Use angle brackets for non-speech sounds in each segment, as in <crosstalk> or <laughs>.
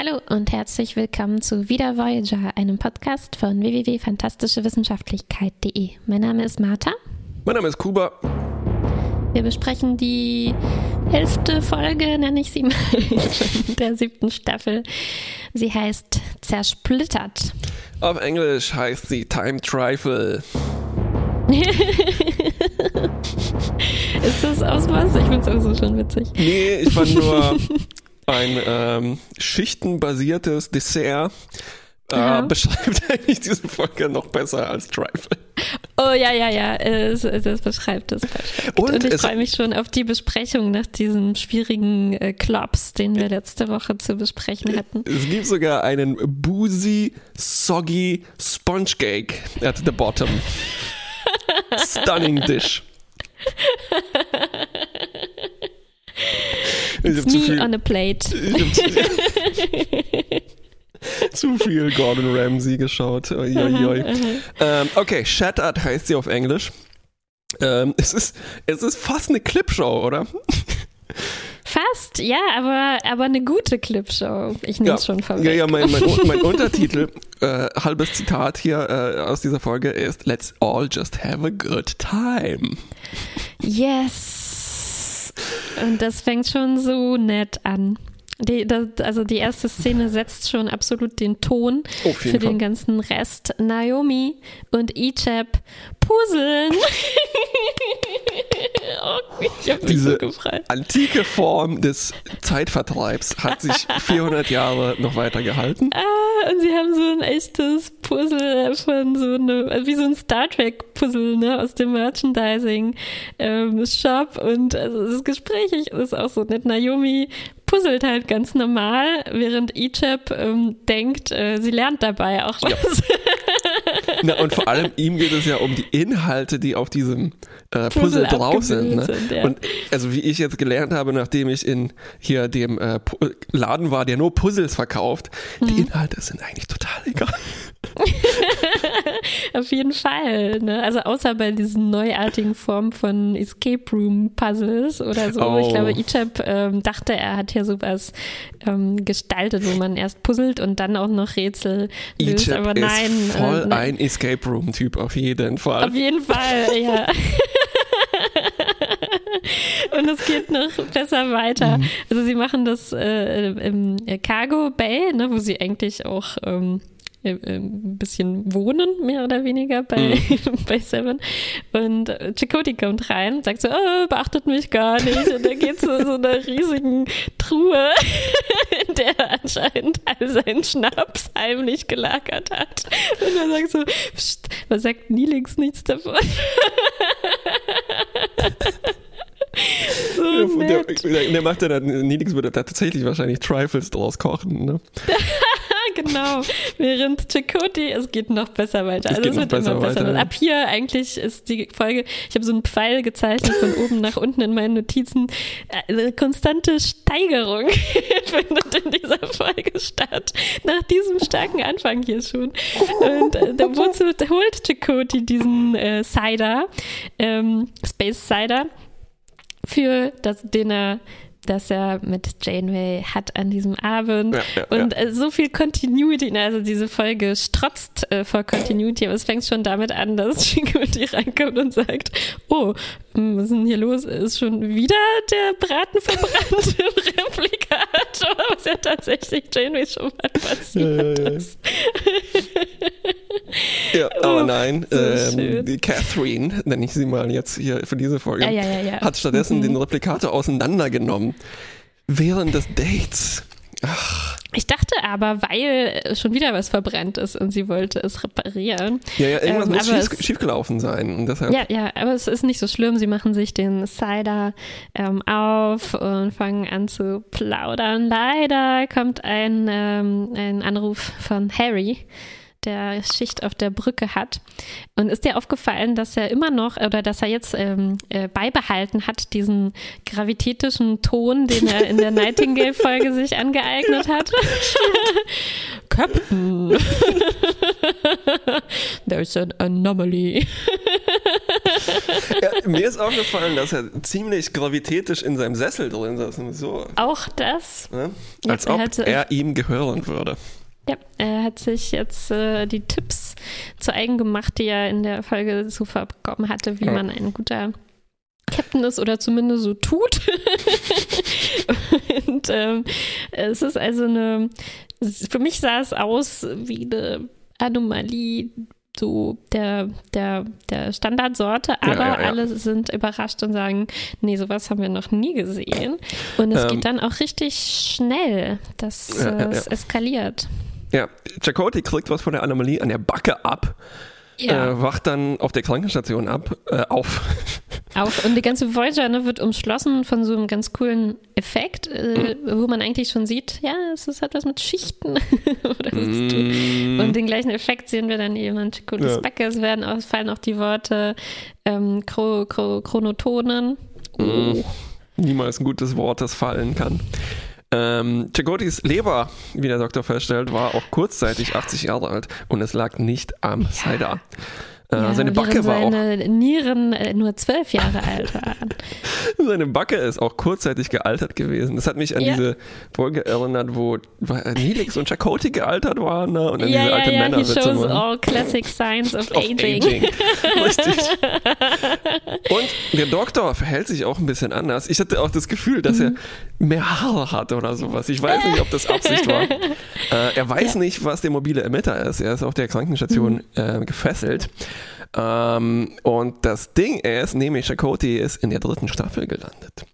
Hallo und herzlich willkommen zu Wieder Voyager, einem Podcast von www.fantastischewissenschaftlichkeit.de. Mein Name ist Martha. Mein Name ist Kuba. Wir besprechen die elfte Folge, nenne ich sie mal, <laughs> der siebten Staffel. Sie heißt Zersplittert. Auf Englisch heißt sie Time Trifle. <laughs> ist das aus was? Ich finde es auch so schon witzig. Nee, ich fand nur <laughs> ein ähm, schichtenbasiertes Dessert äh, beschreibt <laughs> eigentlich diese Folge noch besser als Trifle. Oh ja, ja, ja, es, es beschreibt es perfekt. Und, Und ich freue mich schon auf die Besprechung nach diesem schwierigen äh, Klops, den wir letzte Woche zu besprechen hatten. Es gibt sogar einen boozy, soggy Sponge Cake at the bottom. <laughs> Stunning dish. <laughs> It's me viel, on a plate. <laughs> <laughs> zu viel Gordon Ramsay geschaut. Oi, oi, oi. ähm, okay, Shattered heißt sie auf Englisch. Ähm, es, ist, es ist fast eine Clipshow, oder? Fast, ja, aber, aber eine gute Clipshow. Ich nehme es ja, schon vorweg. Ja, ja, mein, mein, mein <laughs> Untertitel, äh, halbes Zitat hier äh, aus dieser Folge ist Let's all just have a good time. Yes. Und das fängt schon so nett an. Die, das, also die erste Szene setzt schon absolut den Ton für Fall. den ganzen Rest. Naomi und Ichab puzzeln. <laughs> oh, ich hab Diese so antike Form des Zeitvertreibs hat sich <laughs> 400 Jahre noch weiter gehalten. Ah, und sie haben so ein echtes Puzzle von so einem, wie so ein Star Trek Puzzle, ne, aus dem Merchandising ähm, Shop und also das Gespräch ist auch so nett. Naomi puzzelt halt ganz normal, während Ichab ähm, denkt, äh, sie lernt dabei auch was. Ja. <laughs> Na, und vor allem ihm geht es ja um die Inhalte, die auf diesem äh, Puzzle, Puzzle drauf sind. Ne? sind ja. Und also wie ich jetzt gelernt habe, nachdem ich in hier dem äh, Laden war, der nur Puzzles verkauft, mhm. die Inhalte sind eigentlich total egal. <laughs> Auf jeden Fall. Ne? Also außer bei diesen neuartigen Formen von Escape Room Puzzles oder so. Oh. Ich glaube, Ichab ähm, dachte, er hat hier sowas ähm, gestaltet, wo man erst puzzelt und dann auch noch Rätsel löst. Ichab Aber nein. Ist voll äh, ein Escape Room Typ auf jeden Fall. Auf jeden Fall, ja. <laughs> Und es geht noch besser weiter. Mhm. Also sie machen das äh, im Cargo Bay, ne, wo sie eigentlich auch ähm, äh, äh, ein bisschen wohnen, mehr oder weniger bei, mhm. <laughs> bei Seven. Und äh, Chakoti kommt rein, sagt so, oh, beachtet mich gar nicht. Und dann geht zu so einer riesigen Truhe, <laughs> in der er anscheinend all seinen Schnaps heimlich gelagert hat. Und er sagt so, Psst, was sagt Nilix nichts davon? <laughs> so der, der, macht ja dann, Nilix würde da tatsächlich wahrscheinlich Trifles draus kochen, ne? <laughs> genau. Während Chakoti, es geht noch besser weiter. Es also es wird immer besser. Weiter, Ab hier eigentlich ist die Folge, ich habe so einen Pfeil gezeichnet von oben nach unten in meinen Notizen. Eine konstante Steigerung <laughs> findet in dieser Folge statt. Nach diesem starken Anfang hier schon. Und äh, wozu holt Chakoti diesen äh, Cider, ähm, Space Cider, für das, den er das er mit Janeway hat an diesem Abend. Ja, ja, und ja. Äh, so viel Continuity, ne, also diese Folge strotzt äh, vor Continuity, aber es fängt schon damit an, dass <laughs> Chigurti reinkommt und sagt, oh, hm, was ist denn hier los? Ist schon wieder der Braten verbrannt <laughs> im Replikator, was ja tatsächlich Janeway schon mal passiert ist. <laughs> Ja, aber oh, nein, so ähm, die Catherine, nenne ich sie mal jetzt hier für diese Folge, hat stattdessen mhm. den Replikator auseinandergenommen während des Dates. Ach. Ich dachte aber, weil schon wieder was verbrannt ist und sie wollte es reparieren. Ja, ja, irgendwas ähm, muss schief, schiefgelaufen sein. Und deshalb ja, ja, aber es ist nicht so schlimm. Sie machen sich den Cider ähm, auf und fangen an zu plaudern. Leider kommt ein, ähm, ein Anruf von Harry der Schicht auf der Brücke hat. Und ist dir aufgefallen, dass er immer noch oder dass er jetzt ähm, äh, beibehalten hat, diesen gravitätischen Ton, den er in der Nightingale-Folge <laughs> sich angeeignet hat? <laughs> Captain, <laughs> there's an anomaly. ja, mir ist aufgefallen, dass er ziemlich gravitätisch in seinem Sessel drin saß. So. Auch das. Ne? Als ja, ob er ihm gehören würde. Ja, er hat sich jetzt äh, die Tipps zu eigen gemacht, die er in der Folge zuvor bekommen hatte, wie ja. man ein guter Captain ist oder zumindest so tut. <laughs> und ähm, es ist also eine, für mich sah es aus wie eine Anomalie so der, der, der Standardsorte, aber ja, ja, ja. alle sind überrascht und sagen, nee, sowas haben wir noch nie gesehen. Und es ähm, geht dann auch richtig schnell, dass es eskaliert. Ja, Chakotay kriegt was von der Anomalie an der Backe ab. Ja. Äh, wacht dann auf der Krankenstation ab, äh, auf. <laughs> Auf. Und die ganze Voyager ne, wird umschlossen von so einem ganz coolen Effekt, äh, mhm. wo man eigentlich schon sieht, ja, es ist etwas mit Schichten <laughs> oder mhm. Und den gleichen Effekt sehen wir dann eben an Chakotys ja. Backe. Es werden auch, fallen auch die Worte ähm, Chro Chro Chronotonen. Mhm. Niemals ein gutes Wort, das fallen kann. Ähm, Chagotis Leber, wie der Doktor feststellt, war auch kurzzeitig 80 Jahre alt und es lag nicht am Cider. Äh, ja, seine Backe war auch. Seine Nieren äh, nur zwölf Jahre alt waren. <laughs> seine Backe ist auch kurzzeitig gealtert gewesen. Das hat mich an ja. diese Folge erinnert, wo Nilix und Chakoti gealtert waren ne? und an ja, diese alte ja, Männer. He shows all classic signs of, <laughs> of aging. aging. <laughs> Richtig. und der Doktor verhält sich auch ein bisschen anders. Ich hatte auch das Gefühl, dass er mhm. mehr Haare hat oder sowas. Ich weiß nicht, ob das Absicht war. äh, er weiß nicht, was der mobile Emitter ist. Er ist auf der Krankenstation mhm. äh, gefesselt. Ähm, und das Ding ist, nämlich Chakoti ist in der dritten Staffel gelandet.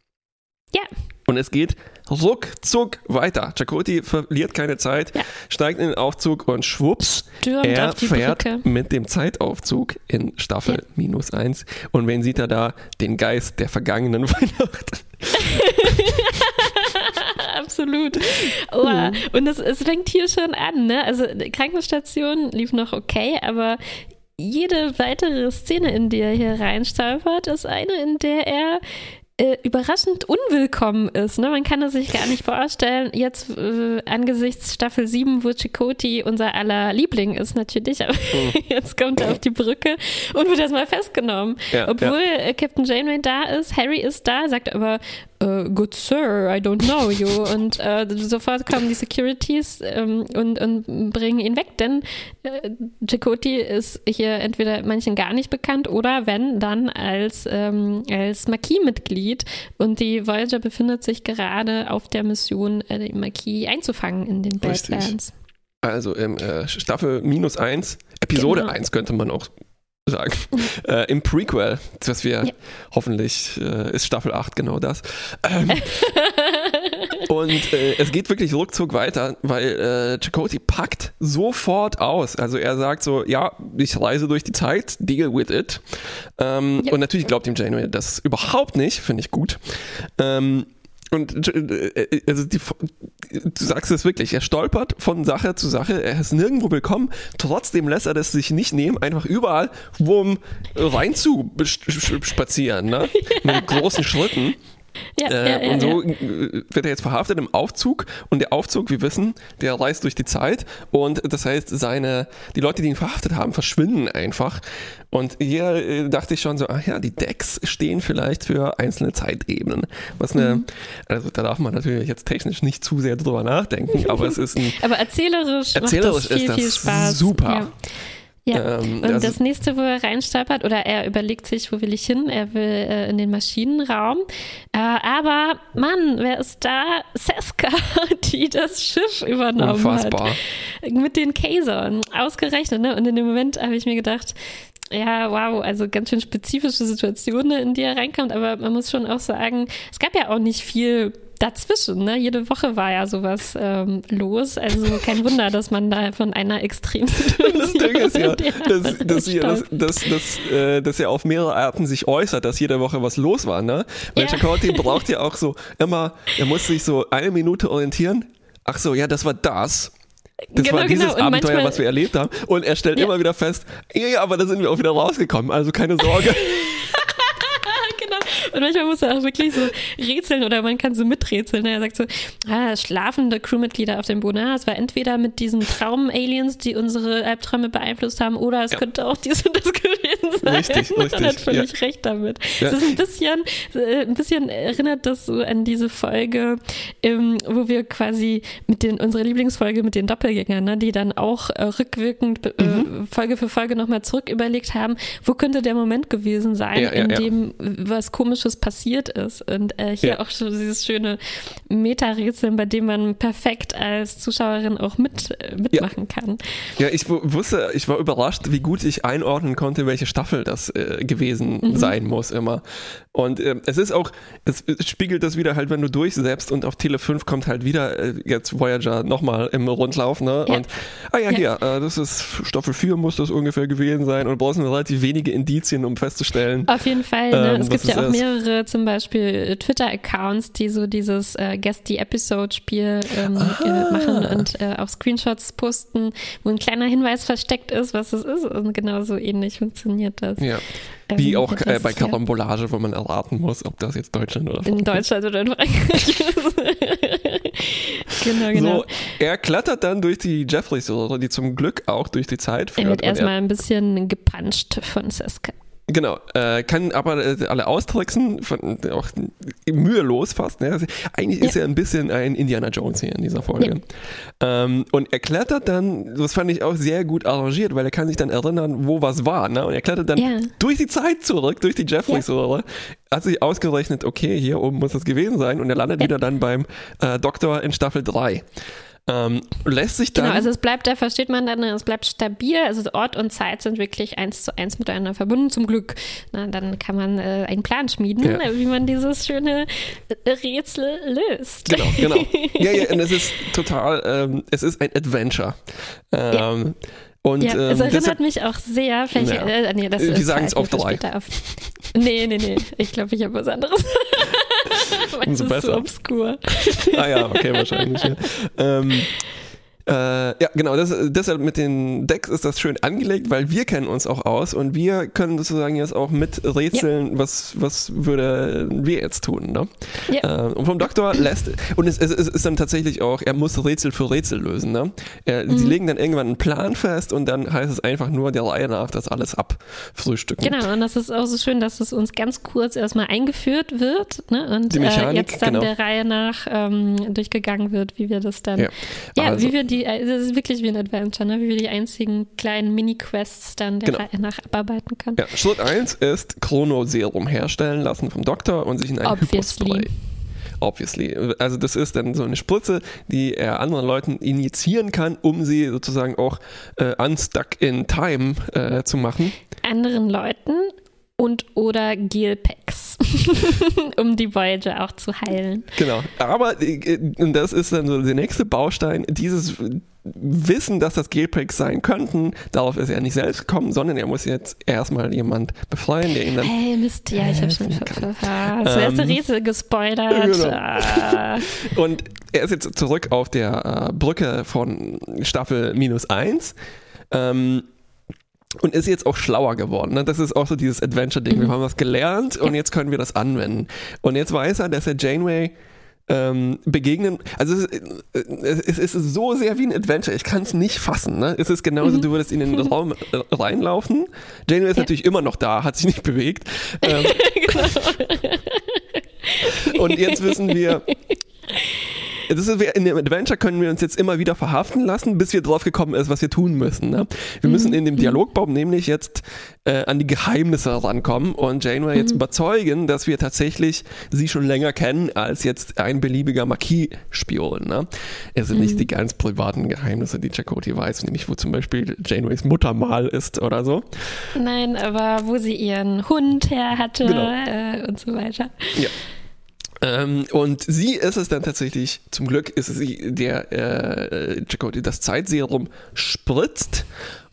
Ja. Und es geht ruckzuck weiter. Chakoti verliert keine Zeit, ja. steigt in den Aufzug und schwupps, Stürmt er fährt Brücke. mit dem Zeitaufzug in Staffel ja. minus eins. Und wen sieht er da? Den Geist der vergangenen <laughs> Weihnacht. <laughs> Absolut. Oh, mhm. Und es, es fängt hier schon an, ne? Also Krankenstation lief noch okay, aber jede weitere Szene, in die er hier reinstolpert, ist eine, in der er äh, überraschend unwillkommen ist. Ne? Man kann es sich gar nicht vorstellen. Jetzt äh, angesichts Staffel 7, wo Chakoti unser aller Liebling ist natürlich, aber mhm. <laughs> jetzt kommt er auf die Brücke und wird erstmal festgenommen. Ja, Obwohl ja. Äh, Captain Janeway da ist, Harry ist da, sagt aber, uh, good sir, I don't know you. <laughs> Und äh, sofort kommen die Securities ähm, und, und bringen ihn weg, denn äh, Chakoti ist hier entweder manchen gar nicht bekannt oder wenn, dann als, ähm, als Marquis-Mitglied. Und die Voyager befindet sich gerade auf der Mission, äh, den Marquis einzufangen in den Badlands. Also im äh, Staffel minus eins, Episode genau. 1 könnte man auch sagen. <laughs> äh, Im Prequel, das wir ja. hoffentlich äh, ist Staffel 8 genau das. Ähm, <laughs> und äh, es geht wirklich ruckzuck weiter, weil äh, Chakotay packt sofort aus. Also er sagt so, ja, ich reise durch die Zeit, deal with it. Ähm, ja. Und natürlich glaubt ihm Janeway das überhaupt nicht, finde ich gut. Ähm, und äh, also die, du sagst es wirklich, er stolpert von Sache zu Sache, er ist nirgendwo willkommen, trotzdem lässt er das sich nicht nehmen, einfach überall wumm, rein zu spazieren, ne? <laughs> mit großen Schritten. Ja, äh, ja, und so ja. wird er jetzt verhaftet im Aufzug und der Aufzug, wir wissen, der reist durch die Zeit und das heißt, seine, die Leute, die ihn verhaftet haben, verschwinden einfach. Und hier äh, dachte ich schon so, ach ja, die Decks stehen vielleicht für einzelne Zeitebenen. Was eine, mhm. also da darf man natürlich jetzt technisch nicht zu sehr drüber nachdenken, aber es ist ein. <laughs> aber erzählerisch, erzählerisch macht das viel, ist das viel Spaß. super. Ja, ähm, und also das nächste, wo er reinstolpert, oder er überlegt sich, wo will ich hin? Er will äh, in den Maschinenraum. Äh, aber, Mann, wer ist da? Seska, <laughs> die das Schiff übernommen Unfassbar. hat. Mit den Kasern. Ausgerechnet, ne? Und in dem Moment habe ich mir gedacht, ja, wow, also ganz schön spezifische Situationen, in die er reinkommt, aber man muss schon auch sagen, es gab ja auch nicht viel dazwischen. Ne? Jede Woche war ja sowas ähm, los. Also kein Wunder, dass man da von einer Extremsituation. <laughs> Das Ding ist ja, <laughs> dass, dass, dass, dass, dass, äh, dass er auf mehrere Arten sich äußert, dass jede Woche was los war. Ne? Weil ja. <laughs> Braucht ja auch so immer, er muss sich so eine Minute orientieren. Ach so, ja, das war das. Das genau, war dieses genau. Abenteuer, manchmal, was wir erlebt haben. Und er stellt ja. immer wieder fest, ja, aber da sind wir auch wieder rausgekommen, also keine Sorge. Und manchmal muss er auch wirklich so rätseln oder man kann so miträtseln. Er sagt so, ah, schlafende Crewmitglieder auf dem Boden. Ah, es war entweder mit diesen Traum-Aliens, die unsere Albträume beeinflusst haben, oder es ja. könnte auch dies und das gewesen sein. Richtig, <laughs> richtig. Man hat völlig ja. recht damit. Ja. Es ist ein bisschen, äh, ein bisschen erinnert das so an diese Folge, ähm, wo wir quasi mit den, unsere Lieblingsfolge mit den Doppelgängern, ne, die dann auch äh, rückwirkend äh, mhm. Folge für Folge nochmal zurück überlegt haben, wo könnte der Moment gewesen sein, in dem was Komisches passiert ist. Und äh, hier auch so dieses schöne Meta-Rätseln, bei dem man perfekt als Zuschauerin auch mit, äh, mitmachen kann. Ja, ich wusste, ich war überrascht, wie gut ich einordnen konnte, welche Staffel das äh, gewesen mhm. sein muss immer. Und äh, es ist auch, es, spiegelt das wieder halt, wenn du durchsetzt und auf Tele 5 kommt halt wieder äh, jetzt Voyager nochmal im Rundlauf, ne? Ja. Und, ah ja, ja. hier, äh, das ist Staffel 4 muss das ungefähr gewesen sein und du brauchst relativ wenige Indizien, um festzustellen. Auf jeden Fall, ne? ähm, es gibt ja auch mehrere zum Beispiel äh, Twitter-Accounts, die so dieses äh, Guess the Episode-Spiel ähm, ah. machen und äh, auch Screenshots posten, wo ein kleiner Hinweis versteckt ist, was es ist. Und genauso ähnlich funktioniert das. Ja. Wie ähm, auch äh, bei Karambolage, wo man erraten muss, ob das jetzt Deutschland oder Frankreich In Deutschland oder in Frankreich ist. <laughs> genau, genau. So, er klettert dann durch die Jeffreys-Röhre, die zum Glück auch durch die Zeit führt. Er wird erstmal ein bisschen gepuncht von Seska. Genau, äh, kann aber äh, alle austricksen, von, auch mühelos fast. Ne? Also, eigentlich ja. ist er ein bisschen ein Indiana Jones hier in dieser Folge. Ja. Ähm, und er klettert dann, das fand ich auch sehr gut arrangiert, weil er kann sich dann erinnern, wo was war. Ne? Und er klettert dann ja. durch die Zeit zurück, durch die Jeffreys-Röhre, hat sich ausgerechnet, okay, hier oben muss das gewesen sein und er landet wieder dann beim äh, Doktor in Staffel 3. Ähm, lässt sich dann. Genau, also es bleibt, da versteht man dann, es bleibt stabil. Also Ort und Zeit sind wirklich eins zu eins miteinander verbunden, zum Glück. Na, dann kann man äh, einen Plan schmieden, ja. wie man dieses schöne äh, Rätsel löst. Genau, genau. <laughs> Ja, ja, und es ist total, ähm, es ist ein Adventure. Ähm, ja. Und, ja, es ähm, erinnert mich auch sehr. Welche, ja. äh, nee, das Die sagen es auf drei. Auf. Nee, nee, nee. Ich glaube, ich habe was anderes. <laughs> Umso besser. Ist so obskur. ah ja, okay, wahrscheinlich. Ja. Ähm, <laughs> äh, ja, genau, das, deshalb mit den Decks ist das schön angelegt, weil wir kennen uns auch aus und wir können sozusagen jetzt auch mit rätseln, ja. was, was würde wir jetzt tun. Ne? Ja. Äh, und vom Doktor lässt, und es, es, es, ist dann tatsächlich auch, er muss Rätsel für Rätsel lösen. Ne? Er, mhm. Sie legen dann irgendwann einen Plan fest und dann heißt es einfach nur der Reihe nach das alles abfrühstücken. Genau, und das ist auch so schön, dass es uns ganz kurz erstmal eingeführt wird ne? und Die Mechanik, äh, jetzt dann genau. der Reihe nach ähm, durchgegangen wird, wie wir das dann, ja, ja also. wie wir die die, äh, das ist wirklich wie ein Adventure, ne? wie wir die einzigen kleinen Mini-Quests dann der genau. Reihe nach abarbeiten können. Ja, Schritt 1 ist Chronoserum herstellen lassen vom Doktor und sich in ein Hypospray. Obviously. Also das ist dann so eine Spritze, die er anderen Leuten injizieren kann, um sie sozusagen auch äh, unstuck in time äh, zu machen. Anderen Leuten und oder Gelpacks, <laughs> um die Voyager auch zu heilen. Genau, aber äh, das ist dann so der nächste Baustein, dieses Wissen, dass das Gelpacks sein könnten, darauf ist er nicht selbst gekommen, sondern er muss jetzt erstmal jemand befreien, der ihn dann. Hey, Mist, ja, ich habe schon. Das erste ähm, Rätsel gespoilert. <laughs> Genau. Ah. Und er ist jetzt zurück auf der äh, Brücke von Staffel minus 1. Ähm, und ist jetzt auch schlauer geworden. Ne? Das ist auch so dieses Adventure-Ding. Mhm. Wir haben was gelernt und jetzt können wir das anwenden. Und jetzt weiß er, dass er Janeway ähm, begegnen. Also es ist, es ist, so sehr wie ein Adventure. Ich kann es nicht fassen. Ne? Es ist genauso, mhm. du würdest in den Raum reinlaufen. Janeway ist ja. natürlich immer noch da, hat sich nicht bewegt. <laughs> Ähm, genau. und jetzt wissen wir, <laughs> das ist, in dem Adventure können wir uns jetzt immer wieder verhaften lassen, bis wir drauf gekommen ist, was wir tun müssen. Ne? Wir müssen in dem mhm. Dialogbaum nämlich jetzt äh, an die Geheimnisse rankommen und Janeway jetzt mhm. überzeugen, dass wir tatsächlich sie schon länger kennen als jetzt ein beliebiger Marquis-Spion. Ne? Es sind mhm. nicht die ganz privaten Geheimnisse, die Chakoti weiß, nämlich wo zum Beispiel Janeways Mutter mal ist oder so. Nein, aber wo sie ihren Hund her hatte genau. äh, und so weiter. Ja. Ähm, und sie ist es dann tatsächlich, zum Glück ist es sie, der äh, Chakotay das Zeitserum spritzt.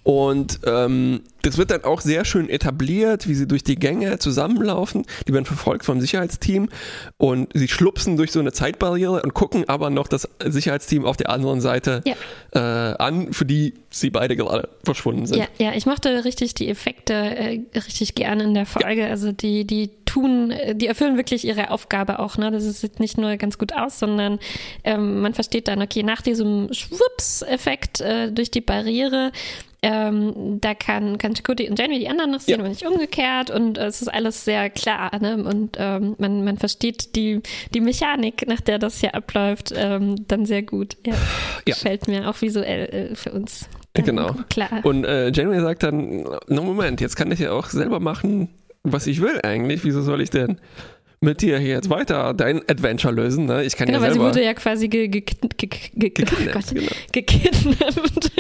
Und ähm, das wird dann auch sehr schön etabliert, wie sie durch die Gänge zusammenlaufen. Die werden verfolgt vom Sicherheitsteam und sie schlupsen durch so eine Zeitbarriere und gucken aber noch das Sicherheitsteam auf der anderen Seite ja. äh, an, für die sie beide gerade verschwunden sind. Ja, ja ich mochte richtig die Effekte äh, richtig gerne in der Folge. Ja. Also die, die tun, die erfüllen wirklich ihre Aufgabe auch. Ne? Das sieht nicht nur ganz gut aus, sondern ähm, man versteht dann, okay, nach diesem Schwupps-Effekt äh, durch die Barriere ähm, da kann, kann Chakoti und Jenny die anderen noch sehen, ja. aber nicht umgekehrt. Und äh, es ist alles sehr klar. Ne? Und ähm, man, man versteht die, die Mechanik, nach der das hier abläuft, ähm, dann sehr gut. Ja. ja. Gefällt mir auch visuell äh, für uns. Genau. Klar. Und äh, Janeway sagt dann, no Moment, jetzt kann ich ja auch selber machen, was ich will eigentlich. Wieso soll ich denn mit dir hier jetzt weiter dein Adventure lösen? Ne? Ich kann genau, ja selber... weil sie wurde ja quasi ge ge ge gekidnappt. Oh genau. gekidnappt.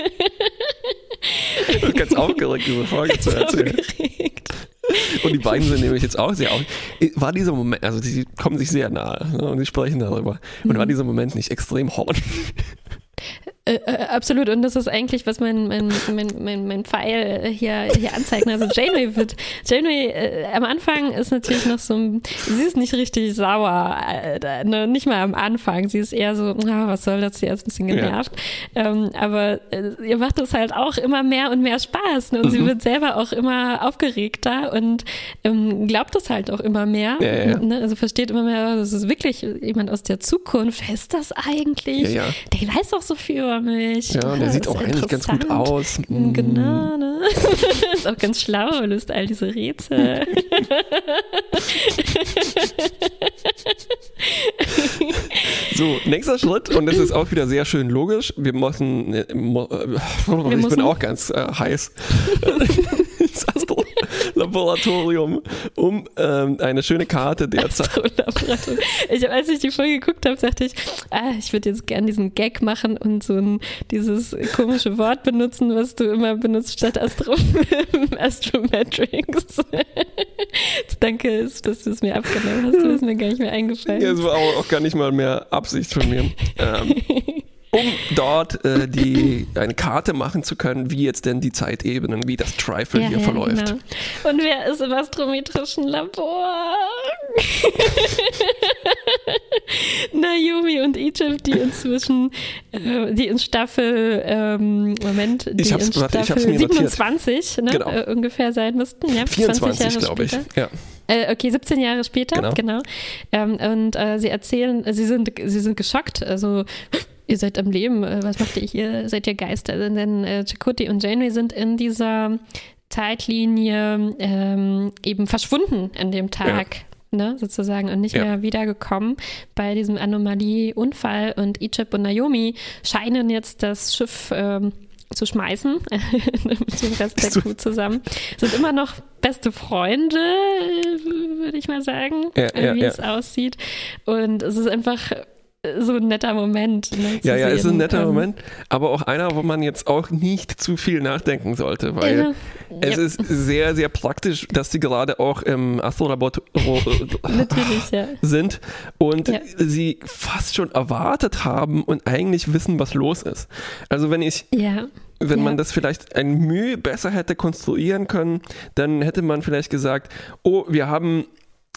Ich bin ganz aufgeregt, diese Folge zu erzählen. Aufgeregt. Und die beiden sind nämlich jetzt auch sehr auf. War dieser Moment, also sie kommen sich sehr nahe ne, und sie sprechen darüber. Und mhm. war dieser Moment nicht extrem horny? Äh, äh, absolut, und das ist eigentlich, was mein, mein, mein, mein, mein Pfeil hier, hier anzeigt. Also Janeway wird, Janeway äh, am Anfang ist natürlich noch so, sie ist nicht richtig sauer, äh, ne? nicht mal am Anfang. Sie ist eher so, ah, was soll das, sie ist ein bisschen genervt. Ja. Ähm, aber äh, ihr macht es halt auch immer mehr und mehr Spaß. Ne? Und mhm. sie wird selber auch immer aufgeregter und ähm, glaubt es halt auch immer mehr. Ja, ja. Ne? Also versteht immer mehr, das ist wirklich jemand aus der Zukunft. Wer ist das eigentlich? Der weiß doch so viel über mich. Ja, der sieht auch eigentlich ganz gut aus. Mm. Genau, ne? <laughs> ist auch ganz schlau, löst all diese Rätsel. <laughs> so, nächster Schritt, und das ist auch wieder sehr schön logisch. Wir müssen, äh, mo, äh, ich bin auch ganz äh, heiß. <laughs> ins Astro-Laboratorium, um ähm, eine schöne Karte derzeit. Ich, als ich die Folge geguckt habe, dachte ich, ah, ich würde jetzt gerne diesen Gag machen und so ein, dieses komische Wort benutzen, was du immer benutzt statt Astro <laughs> Astrometrics. <laughs> Danke, dass du es mir abgenommen hast. Du ist mir gar nicht mehr eingefallen. Ja, es war auch, auch gar nicht mal mehr Absicht von mir. Ähm, <laughs> um dort äh, die, eine Karte machen zu können, wie jetzt denn die Zeitebenen, wie das Trifle ja, hier ja, verläuft. Genau. Und wer ist im astrometrischen Labor? <laughs> Naomi und Egypt, die inzwischen, äh, die in Staffel, ähm, Moment, die in Staffel warte, 27 ne, genau. äh, ungefähr sein müssten. Ja, 24, glaube ich. Ja. Äh, okay, 17 Jahre später, genau. genau. Ähm, und äh, sie erzählen, sie sind, sie sind geschockt, also ihr seid am Leben, äh, was macht ihr hier? Seid ihr Geister? Denn äh, Chakoti und Janeway sind in dieser Zeitlinie ähm, eben verschwunden an dem Tag. Ja. Ne, sozusagen und nicht ja. mehr wiedergekommen bei diesem Anomalie-Unfall und Ichab und Naomi scheinen jetzt das Schiff ähm, zu schmeißen <laughs> mit dem Rest der Crew zusammen. Sind immer noch beste Freunde, würde ich mal sagen, ja, ja, wie es aussieht. Und es ist einfach so ein netter Moment. Ne, ja, ja, ist ein netter ähm, Moment, aber auch einer, wo man jetzt auch nicht zu viel nachdenken sollte, weil ja. es ja. ist sehr, sehr praktisch, dass sie gerade auch im Astrolabor <laughs> ja. sind und sie fast schon erwartet haben und eigentlich wissen, was los ist. Also wenn ich wenn ja. man das vielleicht ein Mühe besser hätte konstruieren können, dann hätte man vielleicht gesagt, oh, wir haben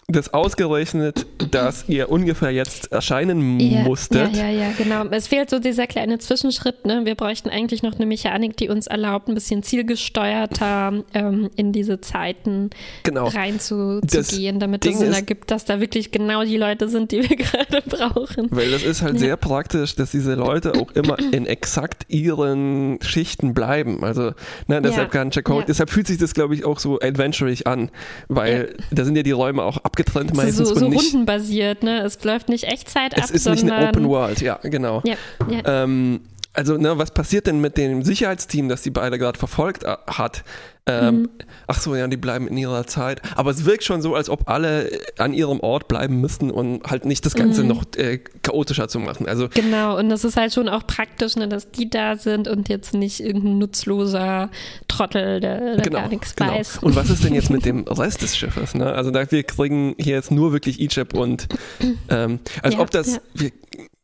das ausgerechnet, dass ihr ungefähr jetzt erscheinen ja, musstet. Ja, ja, ja, genau. Es fehlt so dieser kleine Zwischenschritt. Ne? Wir bräuchten eigentlich noch eine Mechanik, die uns erlaubt, ein bisschen zielgesteuerter ähm, in diese Zeiten genau. reinzugehen, damit Ding es Sinn ergibt, dass da wirklich genau die Leute sind, die wir <laughs> gerade brauchen. Weil das ist halt ja. sehr praktisch, dass diese Leute auch immer in exakt ihren Schichten bleiben. Also ne, deshalb ja. kann Chakotay, deshalb fühlt sich das, glaube ich, auch so adventurig an, weil da sind ja die Räume auch ab abgetrennt meistens. So, so rundenbasiert, ne? Es läuft nicht Echtzeit ab, Es ist nicht eine Open World, ja, genau. Ja, ja. Ähm, also, ne, was passiert denn mit dem Sicherheitsteam, das die beide gerade verfolgt äh, hat? Ähm, mhm. Ach so, ja, die bleiben in ihrer Zeit. Aber es wirkt schon so, als ob alle an ihrem Ort bleiben müssten und halt nicht das Ganze mhm. noch äh, chaotischer zu machen. Also genau, und das ist halt schon auch praktisch, ne, dass die da sind und jetzt nicht irgendein nutzloser Trottel, der, der genau, gar nichts genau. weiß. Und was ist denn jetzt mit <laughs> dem Rest des Schiffes? Ne? Also da, wir kriegen hier jetzt nur wirklich Egypt und ähm, als ja, ob das, ja. wir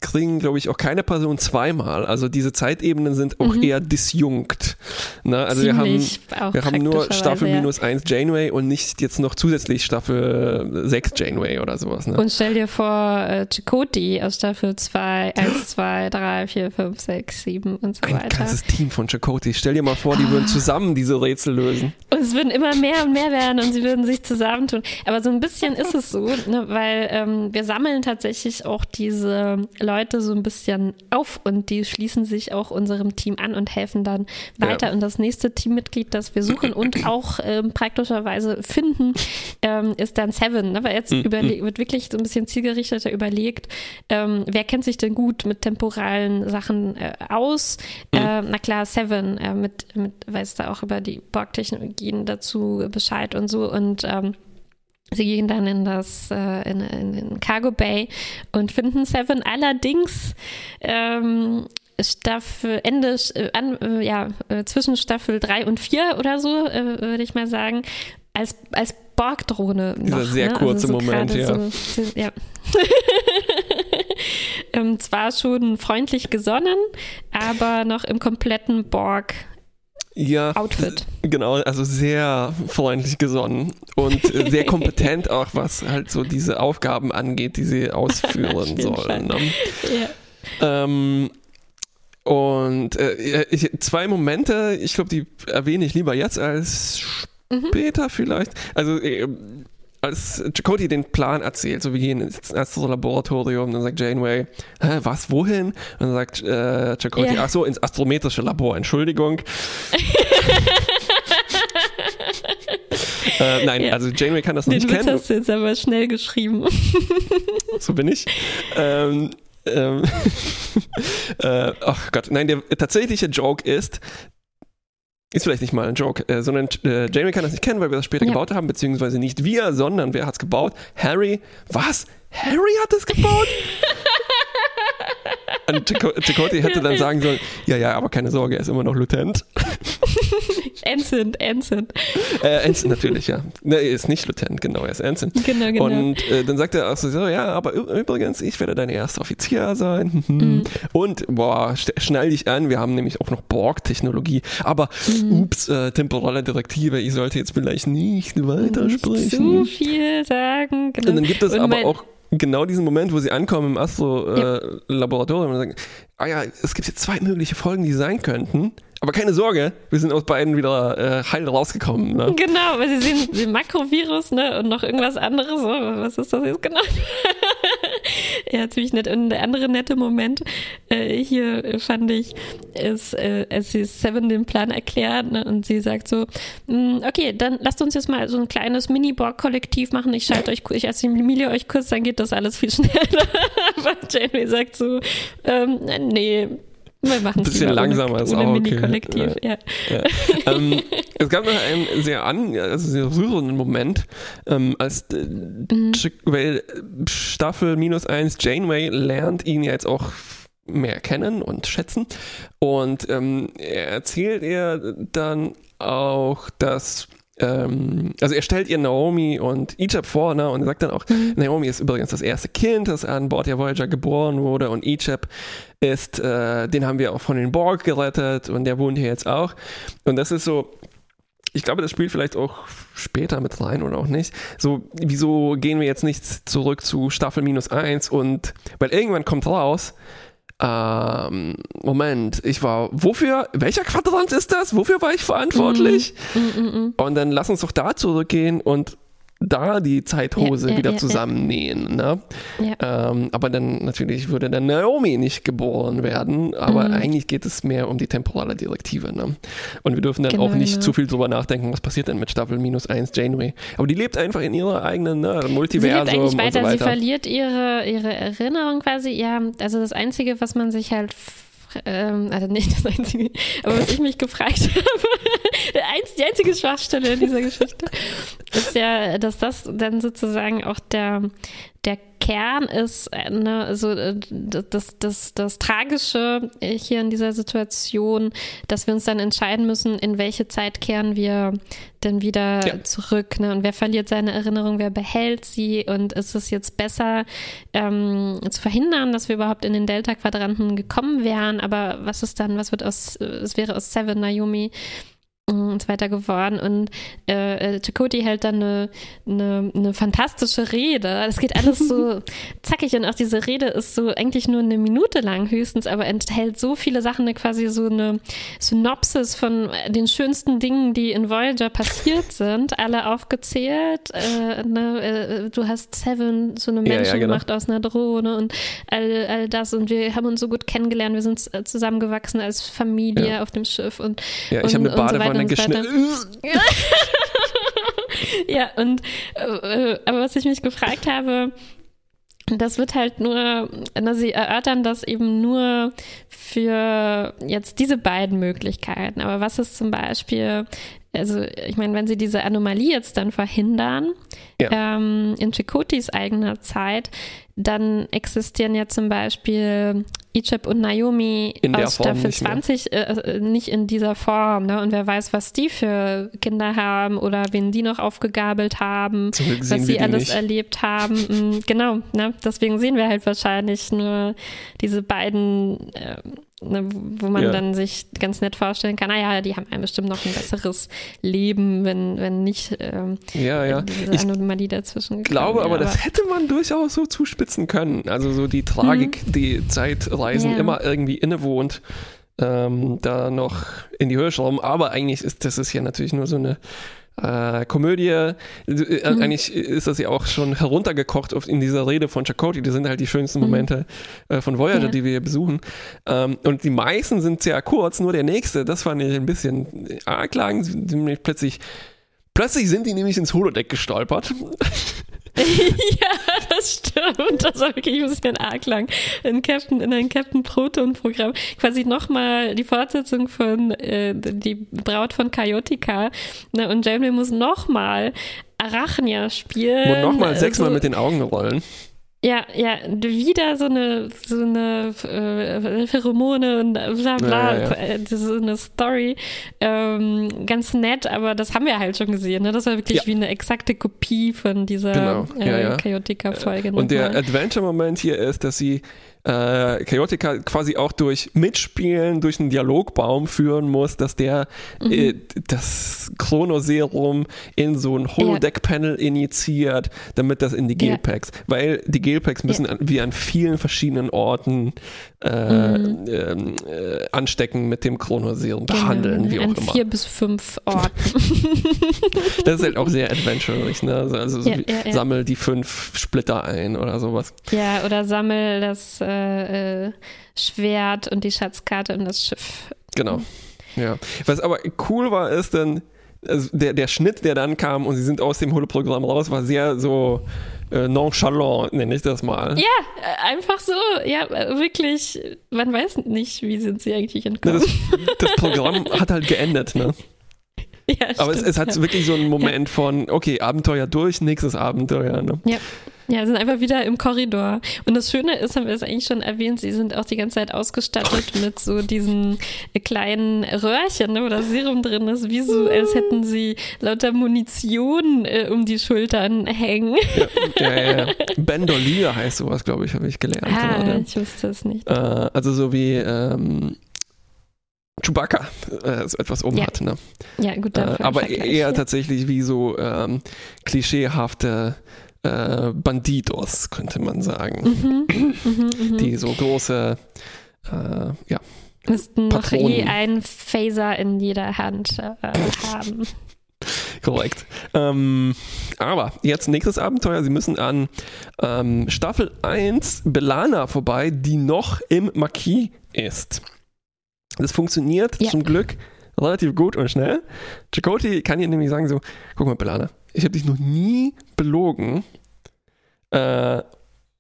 kriegen, glaube ich, auch keine Person zweimal. Also diese Zeitebenen sind auch mhm. eher disjunkt. Ne? Also wir haben, wir haben nur Staffel ja. minus 1 Janeway und nicht jetzt noch zusätzlich Staffel 6 Janeway oder sowas. Ne? Und stell dir vor, äh, Chakoti aus Staffel 2, 1, 2, 3, 4, 5, 6, 7 und so Ein weiter. Ein ganzes Team von Chakoti. Stell dir mal vor, die würden zusammen diese Rätsel lösen. Und es würden immer mehr und mehr werden und sie würden sich zusammentun. Aber so ein bisschen ist es so, ne, weil ähm, wir sammeln tatsächlich auch diese Leute so ein bisschen auf und die schließen sich auch unserem Team an und helfen dann weiter. Ja. Und das nächste Teammitglied, das wir suchen <clears throat> und auch ähm, praktischerweise finden, ähm, ist dann Seven. Ne? Weil jetzt mhm. wird wirklich so ein bisschen zielgerichteter überlegt, ähm, wer kennt sich denn gut mit temporalen Sachen äh, aus? Mhm. Äh, na klar, Seven äh, mit, mit weiß da auch über die Borg-Technologien dazu Bescheid und so. Und ähm, Sie gehen dann in das äh, in, in, in, Cargo Bay und finden Seven. Allerdings ähm, Staffel Ende äh, an, äh, ja äh, zwischen Staffel 3 und 4 oder so äh, würde ich mal sagen als als Borg-Drohne noch. Dieser sehr ne? kurze also so Moment, ja. So, ja. <laughs> ähm, zwar schon freundlich gesonnen, aber noch im kompletten Borg ja, Outfit. Genau, also sehr freundlich gesonnen und <laughs> sehr kompetent auch, was halt so diese Aufgaben angeht, die sie ausführen <laughs> sollen. Ne? Ja. Ähm, und äh, ich, zwei Momente, ich glaube, die erwähne ich lieber jetzt als mhm. später mhm. vielleicht. Also äh, als Chakotay den Plan erzählt, so wir gehen ins Astro-Laboratorium, dann sagt Janeway, Hä, was, wohin? Und dann sagt äh, Chakotay, ja. ach so, ins astrometrische Labor, Entschuldigung. <laughs> äh, nein, ja. also Janeway kann das noch den nicht Witz kennen. hast du jetzt aber schnell geschrieben. so bin ich. Ähm, ähm, <laughs> äh, ach Gott, nein, der tatsächliche Joke ist, ist vielleicht nicht mal ein Joke, äh, sondern äh, Jamie kann das nicht kennen, weil wir das später ja. gebaut haben, beziehungsweise nicht wir, sondern wer hat es gebaut? Harry. Was? Harry hat es gebaut? <laughs> Und Chakotay hätte dann sagen sollen, ja, ja, aber keine Sorge, er ist immer noch Lieutenant. <laughs> Ensign, Ensign. Äh, Ensign natürlich, ja. Ne, er ist nicht Lieutenant, genau, er ist Ensign. Genau, genau. Und äh, dann sagt er auch so, ja, aber übrigens, ich werde dein erster Offizier sein. <laughs> Mhm. Und, boah, schnall dich an, wir haben nämlich auch noch Borg-Technologie. Aber, mhm. ups, äh, temporale Direktive, ich sollte jetzt vielleicht nicht weitersprechen. Nicht zu viel sagen. Genau. Und dann gibt es aber auch genau diesen Moment, wo sie ankommen im Astro-Laboratorium äh, ja. und sagen, ah ja, es gibt jetzt zwei mögliche Folgen, die sein könnten. Aber keine Sorge, wir sind aus beiden wieder äh, heil rausgekommen. Ne? Genau, weil sie sehen den Makrovirus ne, und noch irgendwas anderes. Was ist das jetzt genau? <laughs> ja, ziemlich nett. Und der andere nette Moment äh, hier fand ich, ist, äh, als sie Seven den Plan erklärt ne, und sie sagt so, mm, okay, dann lasst uns jetzt mal so ein kleines Mini-Borg-Kollektiv machen. Ich schalte euch, ich assimiliere euch kurz, dann geht das alles viel <laughs> schneller. Aber Janeway sagt so, ähm, nee, wir machen ein bisschen langsamer ist auch okay. Mini-Kollektiv, ja. ja. ähm, es gab noch einen sehr an, also sehr rührenden Moment, ähm, als äh, mhm. weil Staffel minus eins Janeway lernt ihn jetzt auch mehr kennen und schätzen und ähm, er erzählt ihr dann auch, dass ähm, also er stellt ihr Naomi und Egypt vor ne, und sagt dann auch, mhm. Naomi ist übrigens das erste Kind, das an Bord der Voyager geboren wurde und Egypt ist, äh, den haben wir auch von den Borg gerettet und der wohnt hier jetzt auch. Und das ist so, ich glaube, das spielt vielleicht auch später mit rein oder auch nicht. So, wieso gehen wir jetzt nicht zurück zu Staffel minus eins und, weil irgendwann kommt raus, ähm, Moment, ich war, wofür, welcher Quadrant ist das? Wofür war ich verantwortlich? Mm, mm, mm, und dann lass uns doch da zurückgehen und da die Zeithose ja, ja, wieder ja, zusammennähen. Ne? Ähm, aber dann natürlich würde dann Naomi nicht geboren werden, aber mhm. eigentlich geht es mehr um die temporale Direktive. Ne? Und wir dürfen dann genau, auch nicht genau. zu viel drüber nachdenken, was passiert denn mit Staffel minus 1 Janeway. Aber die lebt einfach in ihrer eigenen ne, Multiversum. Sie lebt eigentlich weiter, so weiter. sie verliert ihre, ihre Erinnerung quasi. Ja, also das Einzige, was man sich halt ähm, also nicht das Einzige, aber was ich mich gefragt <laughs> habe, die einzige Schwachstelle in dieser Geschichte ist ja, dass das dann sozusagen auch der, der Kern ist, äh, ne, also das, das, das Tragische hier in dieser Situation, dass wir uns dann entscheiden müssen, in welche Zeit kehren wir denn wieder ja. zurück. Ne? Und wer verliert seine Erinnerung, wer behält sie? Und ist es jetzt besser ähm, zu verhindern, dass wir überhaupt in den Delta-Quadranten gekommen wären? Aber was ist dann, was wird aus, es wäre aus Seven Naomi? Zweiter geworden und äh, Chakoti hält dann eine, eine, eine fantastische Rede. Es geht alles so <laughs> zackig und auch diese Rede ist so eigentlich nur eine Minute lang höchstens, aber enthält so viele Sachen, ne, quasi so eine Synopsis von den schönsten Dingen, die in Voyager passiert <laughs> sind, alle aufgezählt. Äh, ne, äh, du hast Seven, so eine Menschen ja, ja, genau. gemacht aus einer Drohne und all, all das und wir haben uns so gut kennengelernt, wir sind zusammengewachsen als Familie ja. auf dem Schiff und ja, ich habe eine Badewanne geschnitten. <laughs> ja, und äh, aber was ich mich gefragt habe, das wird halt nur, na, sie erörtern das eben nur für jetzt diese beiden Möglichkeiten. Aber was ist zum Beispiel, also ich meine, wenn sie diese Anomalie jetzt dann verhindern, ja. ähm, in Chikotis eigener Zeit, dann existieren ja zum Beispiel Ichab und Naomi aus Staffel nicht 20 äh, nicht in dieser Form. Ne? Und wer weiß, was die für Kinder haben oder wen die noch aufgegabelt haben, was sie alles nicht. erlebt haben. <laughs> Mm, genau, ne? deswegen sehen wir halt wahrscheinlich nur diese beiden äh, ne, wo man ja. dann sich ganz nett vorstellen kann, naja, die haben ein bestimmt noch ein besseres Leben, wenn, wenn nicht ähm, ja, ja. diese Anomalie dazwischen Ich glaube aber, aber, das hätte man durchaus so zuspitzen können. Also so die Tragik, mhm. die Zeitreisen ja. immer irgendwie innewohnt. Ähm, da noch in die Höhe schrauben, aber eigentlich ist das ist ja natürlich nur so eine äh, Komödie. Äh, mhm. Eigentlich ist das ja auch schon heruntergekocht in dieser Rede von Chakotay. Das sind halt die schönsten mhm. Momente äh, von Voyager, ja. die wir hier besuchen. Ähm, und die meisten sind sehr kurz, nur der nächste, das fand ich ein bisschen arg lang. Plötzlich, plötzlich sind die nämlich ins Holodeck gestolpert. <laughs> <laughs> ja, das stimmt. Das war wirklich ein bisschen arg lang. In, Captain, in ein Captain Proton-Programm. Quasi nochmal die Fortsetzung von äh, Die Braut von Chaotica. Ne, und Jamie muss nochmal Arachnia spielen. Und nochmal sechsmal also, mit den Augen rollen. Ja, ja, wieder so eine, so eine äh, Pheromone und bla bla, ja, ja, ja. so eine Story. Ähm, ganz nett, aber das haben wir halt schon gesehen. Ne? Das war wirklich wie eine exakte Kopie von dieser genau. äh, Chaotica-Folge. Und der Adventure-Moment hier ist, dass sie äh, Chaotica quasi auch durch Mitspielen, durch einen Dialogbaum führen muss, dass der mhm. äh, das Chronoserum in so ein Holodeck-Panel ja. initiiert, damit das in die Gelpacks, ja. weil die Gelpacks müssen ja. an, wie an vielen verschiedenen Orten äh, mhm. Ähm, äh, anstecken mit dem Chronoserum, genau, behandeln, wie auch an immer. vier bis fünf Orten. <laughs> das ist halt auch sehr adventurig, ne? Also, also so sammel die fünf Splitter ein oder sowas. Ja, oder sammel das äh, äh, äh, Schwert und die Schatzkarte und das Schiff. Genau. Ja. Was aber cool war, ist dann, also der, der Schnitt, der dann kam und sie sind aus dem Holoprogramm raus, war sehr so äh, nonchalant, nenne ich das mal. Ja, äh, einfach so. Ja, wirklich. Man weiß nicht, wie sind sie eigentlich entkommen. Das, das Programm hat halt geendet, ne? <laughs> <laughs> Ja, Aber stimmt, es, es, hat ja. wirklich so einen Moment ja. von, okay, Abenteuer durch, nächstes Abenteuer. Ne? Ja. Ja, sind einfach wieder im Korridor. Und das Schöne ist, haben wir es eigentlich schon erwähnt, sie sind auch die ganze Zeit ausgestattet <laughs> mit so diesen kleinen Röhrchen, ne, wo das Serum drin ist, wie so, als hätten sie lauter Munition äh, um die Schultern hängen. Ja, ja, ja. <laughs> Bandolier heißt sowas, glaube ich, habe ich gelernt. Ah, ich wusste es nicht. Äh, also so wie ähm, Chewbacca äh, so etwas um ja. hat. Ne? Ja, gut. Äh, aber eher ja. tatsächlich wie so ähm, klischeehafte äh, Bandidos, könnte man sagen. Mhm, mhm, mhm, die so große, äh, ja. Müssten noch je einen Phaser in jeder Hand äh, haben. <laughs> Korrekt. Ähm, aber jetzt nächstes Abenteuer. Sie müssen an ähm, Staffel 1 Belana vorbei, die noch im Marquis ist. Das funktioniert ja. zum Glück relativ gut und schnell. Chakoti kann hier nämlich sagen so, guck mal Belana, ich habe dich noch nie belogen. Äh,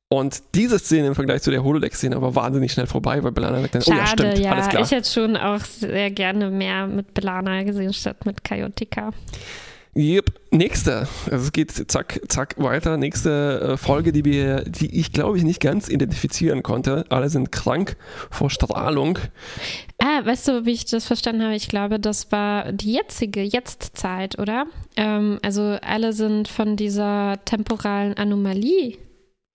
und diese Szene im Vergleich zu der Holodeck-Szene war wahnsinnig schnell vorbei, weil Belana sagt dann, Schade, oh ja, stimmt, ja. alles klar. Ich hätte schon auch sehr gerne mehr mit Belana gesehen, statt mit Kaiotika. Yep. Nächste, also es geht zack, zack weiter. Nächste äh, Folge, die wir, die ich glaube ich nicht ganz identifizieren konnte. Alle sind krank vor Strahlung. Ah, weißt du, wie ich das verstanden habe? Ich glaube, das war die jetzige Jetztzeit, oder? Ähm, also alle sind von dieser temporalen Anomalie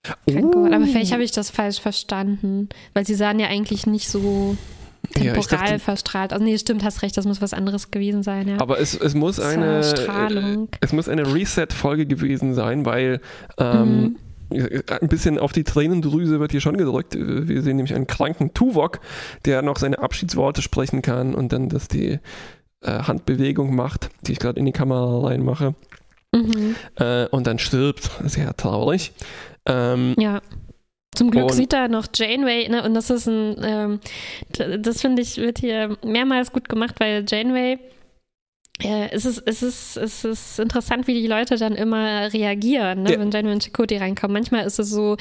krank geworden. Aber vielleicht habe ich das falsch verstanden, weil sie sahen ja eigentlich nicht so temporal ja, dachte, verstrahlt. Also nee, stimmt, hast recht, das muss was anderes gewesen sein, ja. Aber es, es muss eine Strahlung. es muss eine Reset-Folge gewesen sein, weil ähm, mhm ein bisschen auf die Tränendrüse wird hier schon gedrückt. Wir sehen nämlich einen kranken Tuvok, der noch seine Abschiedsworte sprechen kann und dann das die äh, Handbewegung macht, die ich gerade in die Kamera reinmache. Mhm. Äh, und dann stirbt. Sehr traurig. Ähm, ja. Zum Glück sieht er noch Janeway, ne, und das ist ein, ähm, das finde ich, wird hier mehrmals gut gemacht, weil Janeway äh, es, ist, es, ist, es ist interessant, wie die Leute dann immer reagieren, ne? ja. wenn Janeway und Chakotay reinkommen. Manchmal ist es so,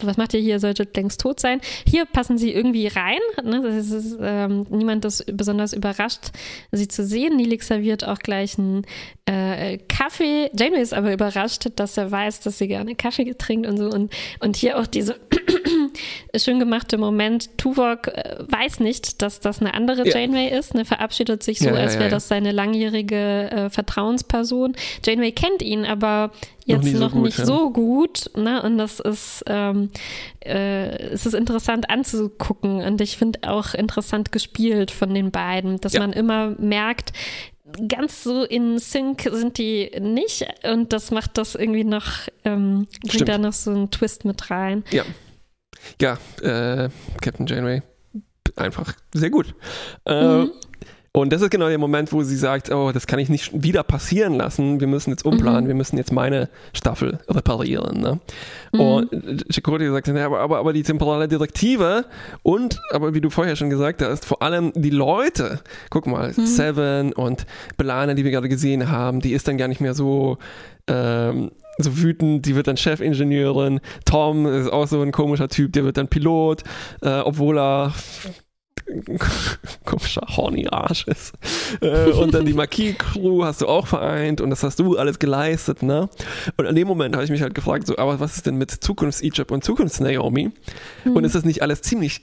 was macht ihr hier, solltet längst tot sein. Hier passen sie irgendwie rein. Ne? Das ist, ähm, niemand ist besonders überrascht, sie zu sehen. Nilix serviert auch gleich einen äh, Kaffee. Janeway ist aber überrascht, dass er weiß, dass sie gerne Kaffee trinkt und so. Und, und hier auch diese <clears throat> schön gemachte Moment. Tuvok äh, weiß nicht, dass das eine andere ja. Janeway ist. Ne? Verabschiedet sich so, ja, als wäre das seine langjährige äh, Vertrauensperson. Janeway kennt ihn, aber jetzt noch, noch nicht, so gut, gut ne? Und das ist, ähm, äh, es ist interessant anzugucken und ich finde auch interessant gespielt von den beiden, dass ja. man immer merkt, ganz so in Sync sind die nicht und das macht das irgendwie noch, ähm, bringt da noch so einen Twist mit rein. Ja. Ja, äh, Captain Janeway, einfach sehr gut. Äh, mhm. Und das ist genau der Moment, wo sie sagt, oh, das kann ich nicht wieder passieren lassen. Wir müssen jetzt umplanen, mhm. wir müssen jetzt meine Staffel reparieren. Ne? Mhm. Und Chakotay sagt, ja, aber, aber, aber die temporale Direktive und, aber wie du vorher schon gesagt hast, vor allem die Leute, guck mal, mhm. Seven und Belana, die wir gerade gesehen haben, die ist dann gar nicht mehr so ähm, so wütend, die wird dann Chefingenieurin. Tom ist auch so ein komischer Typ, der wird dann Pilot, äh, obwohl er komischer horny Arsch ist. Äh, und dann die Marquis-Crew hast du auch vereint und das hast du alles geleistet, ne? Und an dem Moment habe ich mich halt gefragt, so, aber was ist denn mit Zukunfts-Egypt und Zukunfts-Naomi? Mhm. Und ist das nicht alles ziemlich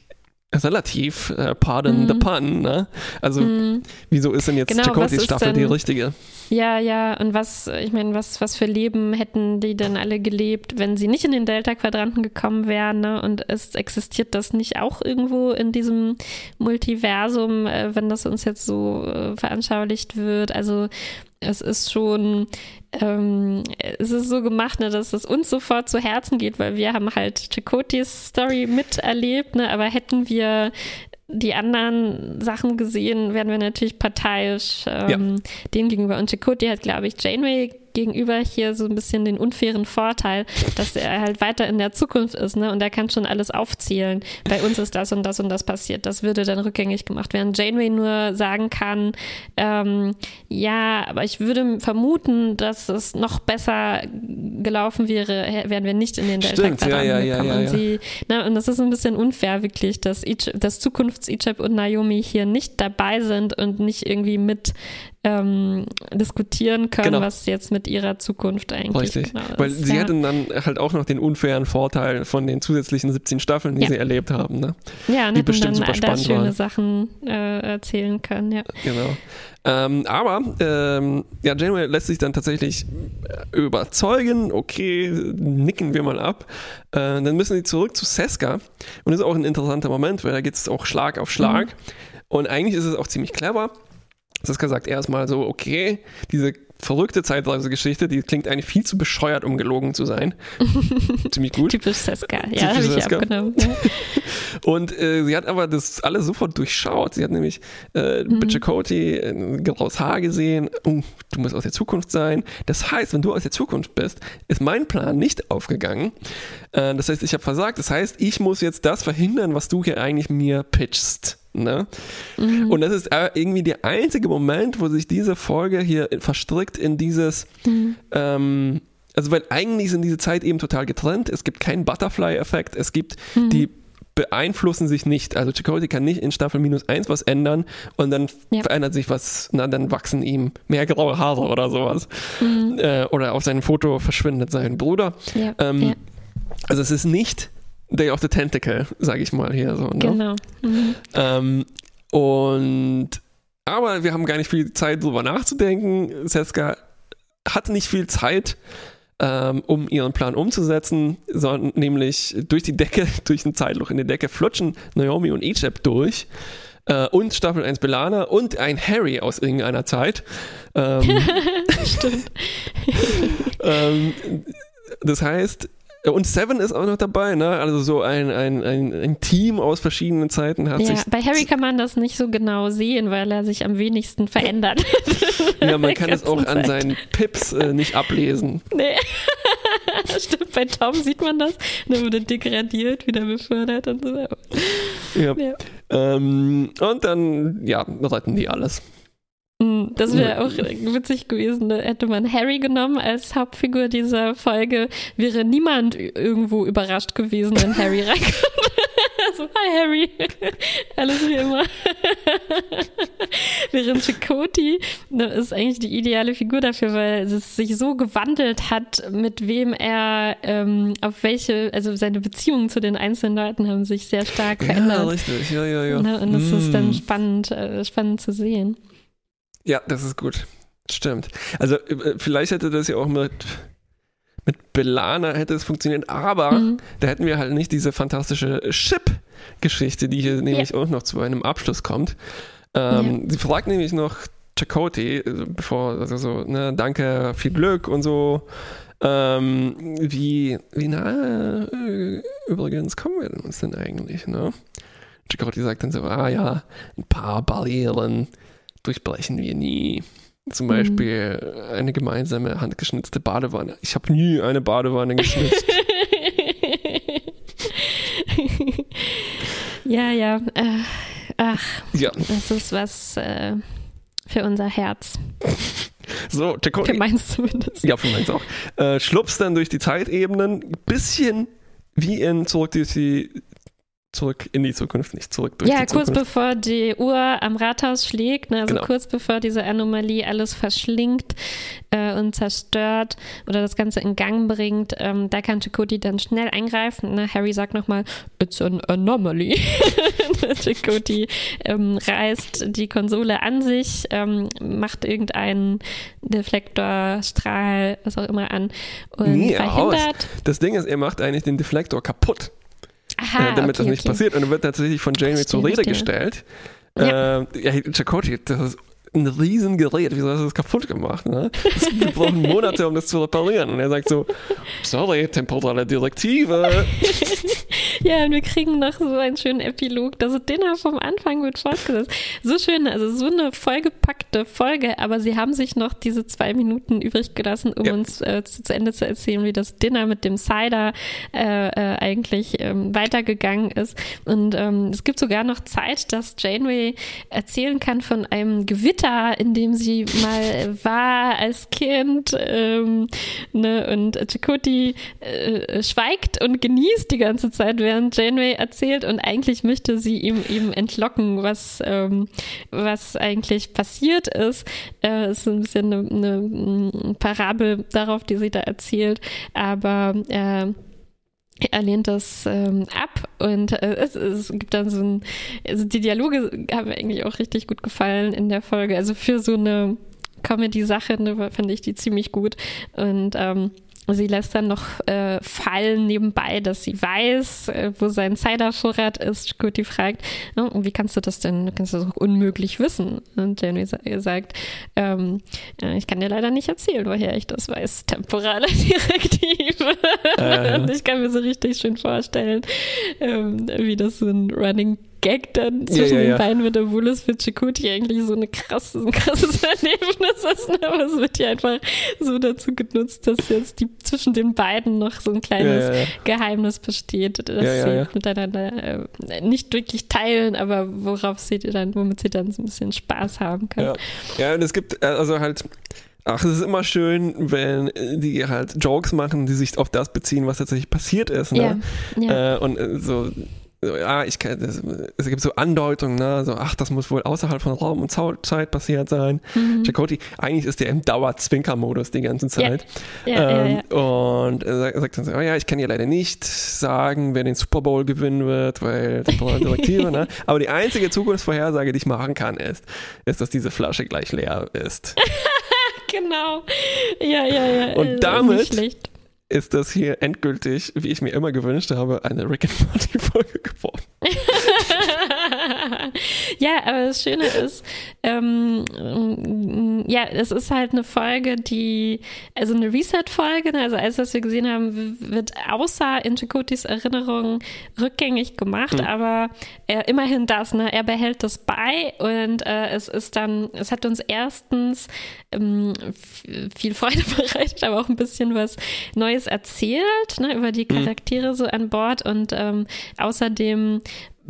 relativ, äh, pardon mm. the pun, ne? Also, mm. wieso ist denn jetzt genau, Chakotis Staffel denn, die richtige? Ja, ja, und was, ich meine, was, was für Leben hätten die denn alle gelebt, wenn sie nicht in den Delta-Quadranten gekommen wären, ne? Und es existiert das nicht auch irgendwo in diesem Multiversum, äh, wenn das uns jetzt so äh, veranschaulicht wird? Also, es ist schon, ähm, es ist so gemacht, ne, dass es uns sofort zu Herzen geht, weil wir haben halt Chakotis Story miterlebt, ne, aber hätten wir die anderen Sachen gesehen, wären wir natürlich parteiisch ähm, ja. dem gegenüber. Und Chakotay hat, glaube ich, Janeway gegenüber hier so ein bisschen den unfairen Vorteil, dass er halt weiter in der Zukunft ist, ne? Und er kann schon alles aufzählen. Bei uns ist das und das und das passiert. Das würde dann rückgängig gemacht werden. Janeway nur sagen kann, ähm, ja, aber ich würde vermuten, dass es noch besser gelaufen wäre, wären wir nicht in den Stimmt, ja, ja, ja, ja, und, sie, ne? und das ist ein bisschen unfair wirklich, dass, dass Zukunfts-Ichab und Naomi hier nicht dabei sind und nicht irgendwie mit ähm, diskutieren können, genau. was jetzt mit ihrer Zukunft eigentlich Richtig. genau ist. Weil sie ja. hätten dann halt auch noch den unfairen Vorteil von den zusätzlichen 17 Staffeln, die ja. sie erlebt haben. Ne? Ja, und die bestimmt dann super spannend schöne waren. Sachen äh, erzählen können, ja. Genau. Ähm, aber ähm, ja, Janeway lässt sich dann tatsächlich äh, überzeugen. Okay, nicken wir mal ab. Äh, dann müssen sie zurück zu Seska. Und das ist auch ein interessanter Moment, weil da geht es auch Schlag auf Schlag. Mhm. Und eigentlich ist es auch ziemlich clever. Siska sagt erstmal so, okay, diese verrückte Zeitreisegeschichte, die klingt eigentlich viel zu bescheuert, um gelogen zu sein. <laughs> Ziemlich gut. Typisch Seska, ja, habe ich abgenommen. <laughs> Und äh, sie hat aber das alles sofort durchschaut. Sie hat nämlich äh, mhm. Chakotay äh, graues Haar gesehen. Oh, du musst aus der Zukunft sein. Das heißt, wenn du aus der Zukunft bist, ist mein Plan nicht aufgegangen. Äh, das heißt, ich habe versagt. Das heißt, ich muss jetzt das verhindern, was du hier eigentlich mir pitchst. Ne? Mhm. Und das ist äh, irgendwie der einzige Moment, wo sich diese Folge hier verstrickt in dieses, mhm. ähm, also weil eigentlich sind diese Zeit eben total getrennt. Es gibt keinen Butterfly-Effekt. Es gibt mhm. die beeinflussen sich nicht. Also Chakotay kann nicht in Staffel minus 1 was ändern und dann ja. verändert sich was, na, dann wachsen ihm mehr graue Haare oder sowas. Mhm. Äh, oder auf seinem Foto verschwindet sein Bruder. Ja. Ähm, ja. Also es ist nicht Day of the Tentacle, sage ich mal hier so. Ne? Genau. Mhm. Ähm, und aber wir haben gar nicht viel Zeit, drüber nachzudenken. Seska hatte nicht viel Zeit, ähm, um ihren Plan umzusetzen, sondern nämlich durch die Decke, <laughs> durch ein Zeitloch in die Decke flutschen Naomi und Egypt durch. Äh, und Staffel 1 Belana und ein Harry aus irgendeiner Zeit. Ähm, <laughs> Stimmt. <laughs> ähm, das heißt, und Seven ist auch noch dabei, ne? Also so ein, ein, ein, ein Team aus verschiedenen Zeiten hat Ja, sich. bei Harry kann man das nicht so genau sehen, weil er sich am wenigsten verändert. <laughs> Ja, man kann es auch ganzen an Zeit. seinen Pips äh, nicht ablesen. Nee. <laughs> Stimmt, bei Tom sieht man das. Der wurde degradiert, wieder befördert und so. Ja. Ja. Ähm, und dann, ja, retten die alles. Mm, Das wäre auch witzig gewesen. Da hätte man Harry genommen als Hauptfigur dieser Folge, wäre niemand irgendwo überrascht gewesen, wenn Harry <laughs> reinkommt. <laughs> so, hi Harry. Alles wie immer. <laughs> Während Chakoti ne, ist eigentlich die ideale Figur dafür, weil es sich so gewandelt hat, mit wem er ähm, auf welche, also seine Beziehungen zu den einzelnen Leuten haben sich sehr stark Ja, verändert. richtig. Ja, ja, ja. Ne? Und das ist dann Mm. spannend, äh, spannend zu sehen. Ja, das ist gut. Stimmt. Also äh, vielleicht hätte das ja auch mit, mit Belana hätte es funktioniert, aber Mhm. da hätten wir halt nicht diese fantastische Chip-Geschichte, die hier nämlich auch noch zu einem Abschluss kommt. Ähm, Sie fragt nämlich noch Chakoti, äh, bevor, also so, ne, danke, viel Glück und so. Ähm, wie, wie nah äh, übrigens kommen wir denn uns denn eigentlich, ne? Chakoti sagt dann so, ah ja, ein paar Barrieren durchbrechen wir nie. Zum Mhm. Beispiel eine gemeinsame handgeschnitzte Badewanne. Ich habe nie eine Badewanne geschnitzt. <laughs> ja, ja. Äh, ach, ja, das ist was äh, für unser Herz. so, Für Chakoti. meins zumindest. Ja, für meins auch. Äh, schlupst dann durch die Zeitebenen, bisschen wie in Zurück durch die Zurück in die Zukunft, nicht zurück durch Ja, die kurz Zukunft. bevor die Uhr am Rathaus schlägt, ne, also Genau. kurz bevor diese Anomalie alles verschlingt äh, und zerstört oder das Ganze in Gang bringt, ähm, da kann Chakoti dann schnell eingreifen. Ne? Harry sagt nochmal, it's an anomaly. <laughs> Chakoti ähm, reißt die Konsole an sich, ähm, macht irgendeinen Deflektor, Strahl, was auch immer an und Nee, verhindert. Das Ding ist, er macht eigentlich den Deflektor kaputt, Aha, äh, damit okay, das nicht okay. passiert. Und er wird tatsächlich von Janeway zur Rede verstehe. gestellt. Ja. Äh, ja, hey, Chakotay, das ist ein Riesengerät. Wieso hast du das kaputt gemacht? Ne? Das, wir brauchen Monate, um das zu reparieren. Und er sagt so, sorry, temporale Direktive. <laughs> <laughs> Ja, und wir kriegen noch so einen schönen Epilog. Das Dinner vom Anfang wird fortgesetzt. So schön, also so eine vollgepackte Folge, aber sie haben sich noch diese zwei Minuten übrig gelassen, um Ja. uns äh, zu, zu Ende zu erzählen, wie das Dinner mit dem Cider äh, äh, eigentlich ähm, weitergegangen ist. Und ähm, es gibt sogar noch Zeit, dass Janeway erzählen kann von einem Gewitter, in dem sie mal <laughs> war als Kind. Ähm, ne? Und Chakoti äh, schweigt und genießt die ganze Zeit, während Janeway erzählt und eigentlich möchte sie ihm eben entlocken, was, ähm, was eigentlich passiert ist. Äh, ist ein bisschen eine, eine Parabel darauf, die sie da erzählt, aber äh, er lehnt das ähm, ab und äh, es, es gibt dann so ein, also die Dialoge haben mir eigentlich auch richtig gut gefallen in der Folge. Also für so eine Comedy-Sache ne, finde ich die ziemlich gut und ähm, sie lässt dann noch äh, fallen nebenbei, dass sie weiß, äh, wo sein Cider-Vorrat ist. Kuti fragt, "Ja, und wie kannst du das denn, du kannst das doch unmöglich wissen. Und Janeway sa- sagt, ähm, äh, ich kann dir leider nicht erzählen, woher ich das weiß. Temporale <laughs> Direktive. Äh. Und <laughs> ich kann mir so richtig schön vorstellen, ähm, wie das so ein Running Gag dann zwischen ja, den ja. beiden wird, obwohl es für Chikuti eigentlich so eine krasse, ein krasses <laughs> Erlebnis ist. ne? Aber es wird ja einfach so dazu genutzt, dass jetzt die, zwischen den beiden noch so ein kleines. Geheimnis besteht, das sie miteinander äh, nicht wirklich teilen, aber worauf sie dann, womit sie dann so ein bisschen Spaß haben können. Ja. und es gibt äh, also halt. Ach, es ist immer schön, wenn äh, die halt Jokes machen, die sich auf das beziehen, was tatsächlich passiert ist. Ne? Ja, ja. Äh, und äh, so, so, ja, ich kann, das, es gibt so Andeutungen, ne? so, ach, das muss wohl außerhalb von Raum und Zeit passiert sein. Mhm. Chakoti, eigentlich ist der im Dauer-Zwinker-Modus die ganze Zeit. Ja, ja, ähm, Und er sagt, dann so, oh ja, ich kann dir leider nicht sagen, wer den Super Bowl gewinnen wird, weil temporale Direktive, ne? <laughs> Aber die einzige Zukunftsvorhersage, die ich machen kann, ist, ist, dass diese Flasche gleich leer ist. <laughs> genau. Ja, ja, ja. Und damit ist das hier endgültig, wie ich mir immer gewünscht habe, eine Rick and Morty Folge geworden. <laughs> ja, aber das Schöne ist, ähm, ja, es ist halt eine Folge, die, also eine Reset-Folge, ne? also alles, was wir gesehen haben, wird außer in Chakotys Erinnerung rückgängig gemacht, mhm. aber er, immerhin das, ne? er behält das bei und äh, es ist dann, es hat uns erstens ähm, viel Freude <laughs> bereitet, aber auch ein bisschen was Neues erzählt, ne, über die mhm. Charaktere mhm. so an Bord und ähm, außerdem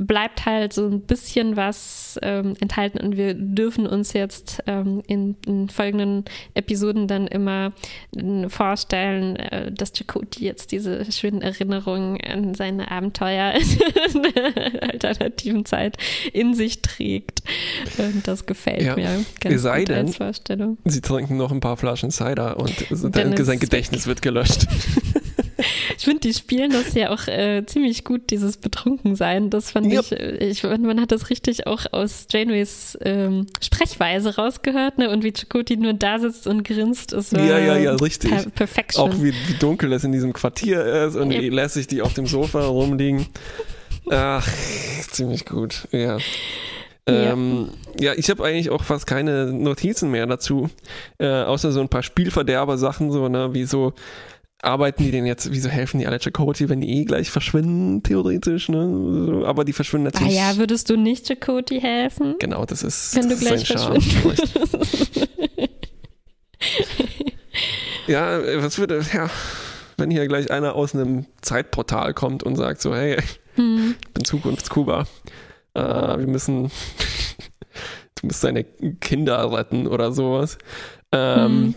bleibt halt so ein bisschen was ähm, enthalten und wir dürfen uns jetzt ähm, in, in, folgenden Episoden dann immer äh, vorstellen, äh, dass Chakoti jetzt diese schönen Erinnerungen an seine Abenteuer <laughs> in der alternativen Zeit in sich trägt. Und das gefällt ja. mir ganz sei gut denn, als Vorstellung. Sie trinken noch ein paar Flaschen Cider und sein Gedächtnis wird gelöscht. <laughs> <laughs> ich finde, die spielen das ja auch äh, ziemlich gut, dieses Betrunkensein. Das fand yep. ich, äh, ich, man hat das richtig auch aus Janeways ähm, Sprechweise rausgehört, ne? Und wie Chakoti nur da sitzt und grinst, ist Ja, ja, ja, richtig. Per Perfection. Auch wie, wie, dunkel es in diesem Quartier ist und yep. wie lässig die auf dem Sofa rumliegen. Ach, ziemlich gut, ja. Ähm, ja. ja. ich habe eigentlich auch fast keine Notizen mehr dazu, äh, außer so ein paar Spielverderber-Sachen, so, ne, wie so arbeiten die denn jetzt, wieso helfen die alle Chakoti, wenn die eh gleich verschwinden, theoretisch, ne? Aber die verschwinden ah natürlich. Ah ja, würdest du nicht Chakoti helfen? Genau, das ist. Wenn das du gleich verschwindest. <laughs> ja, was würde, ja, wenn hier gleich einer aus einem Zeitportal kommt und sagt so, hey, hm. ich bin Zukunftskuba. Äh, wir müssen, du musst deine Kinder retten oder sowas. Ähm, hm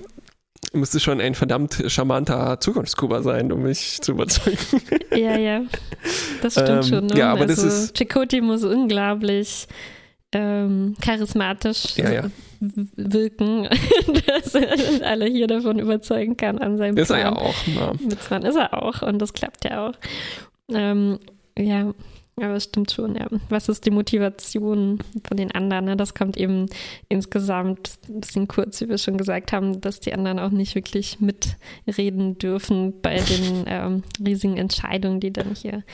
müsste schon ein verdammt charmanter Zukunftskuba sein, um mich zu überzeugen. <laughs> Ja, ja. Das stimmt ähm, schon. Ne? Ja, aber also, das ist. Chakoti muss unglaublich ähm, charismatisch ja, ja. wirken, <laughs> dass er alle hier davon überzeugen kann an seinem Ist Plan. er ja auch. Ja. Mit Zwan ist er auch und das klappt ja auch. Ähm, ja, aber es stimmt schon, ja. Was ist die Motivation von den anderen? Ne? Das kommt eben insgesamt ein bisschen kurz, wie wir schon gesagt haben, dass die anderen auch nicht wirklich mitreden dürfen bei <laughs> den ähm, riesigen Entscheidungen, die dann hier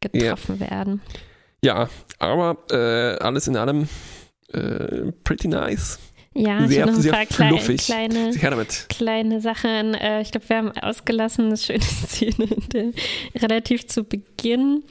getroffen ja. werden. Ja, aber äh, alles in allem äh, pretty nice. Ja, sehr, noch ein sehr paar fluffig. kleine, kleine Sachen. Äh, ich glaube, wir haben ausgelassen eine schöne <laughs> Szene relativ zu Beginn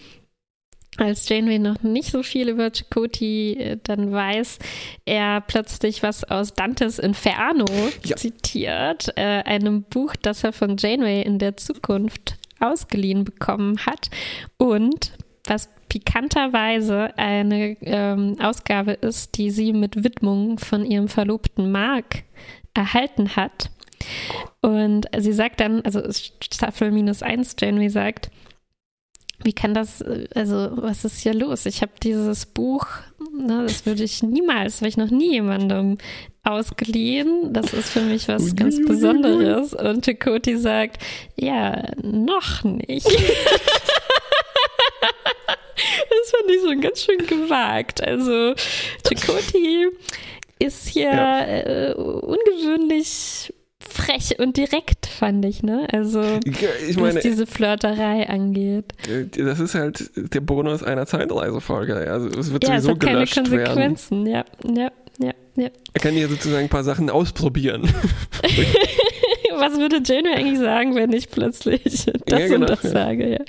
als Janeway noch nicht so viel über Chakoti äh, dann weiß, er plötzlich was aus Dantes Inferno ja. zitiert, äh, einem Buch, das er von Janeway in der Zukunft ausgeliehen bekommen hat und was pikanterweise eine ähm, Ausgabe ist, die sie mit Widmung von ihrem Verlobten Mark erhalten hat. Und sie sagt dann, also Staffel minus eins, Janeway sagt, wie kann das, also was ist hier los? Ich habe dieses Buch, ne, das würde ich niemals, habe ich noch nie jemandem ausgeliehen. Das ist für mich was ganz Besonderes. Und Chakoti sagt, ja, noch nicht. <laughs> das fand ich schon ganz schön gewagt. Also Chakoti ist hier ja. äh, ungewöhnlich frech und direkt, fand ich, ne? Also, ich meine, was diese Flirterei angeht. Äh, das ist halt der Bonus einer Zeitreisefolge. Also, es wird ja, sowieso es hat keine Konsequenzen, werden. ja, ja, ja, ja. Er kann ja sozusagen ein paar Sachen ausprobieren. <laughs> was würde Janeway eigentlich sagen, wenn ich plötzlich <laughs> das ja, genau, und das ja. sage?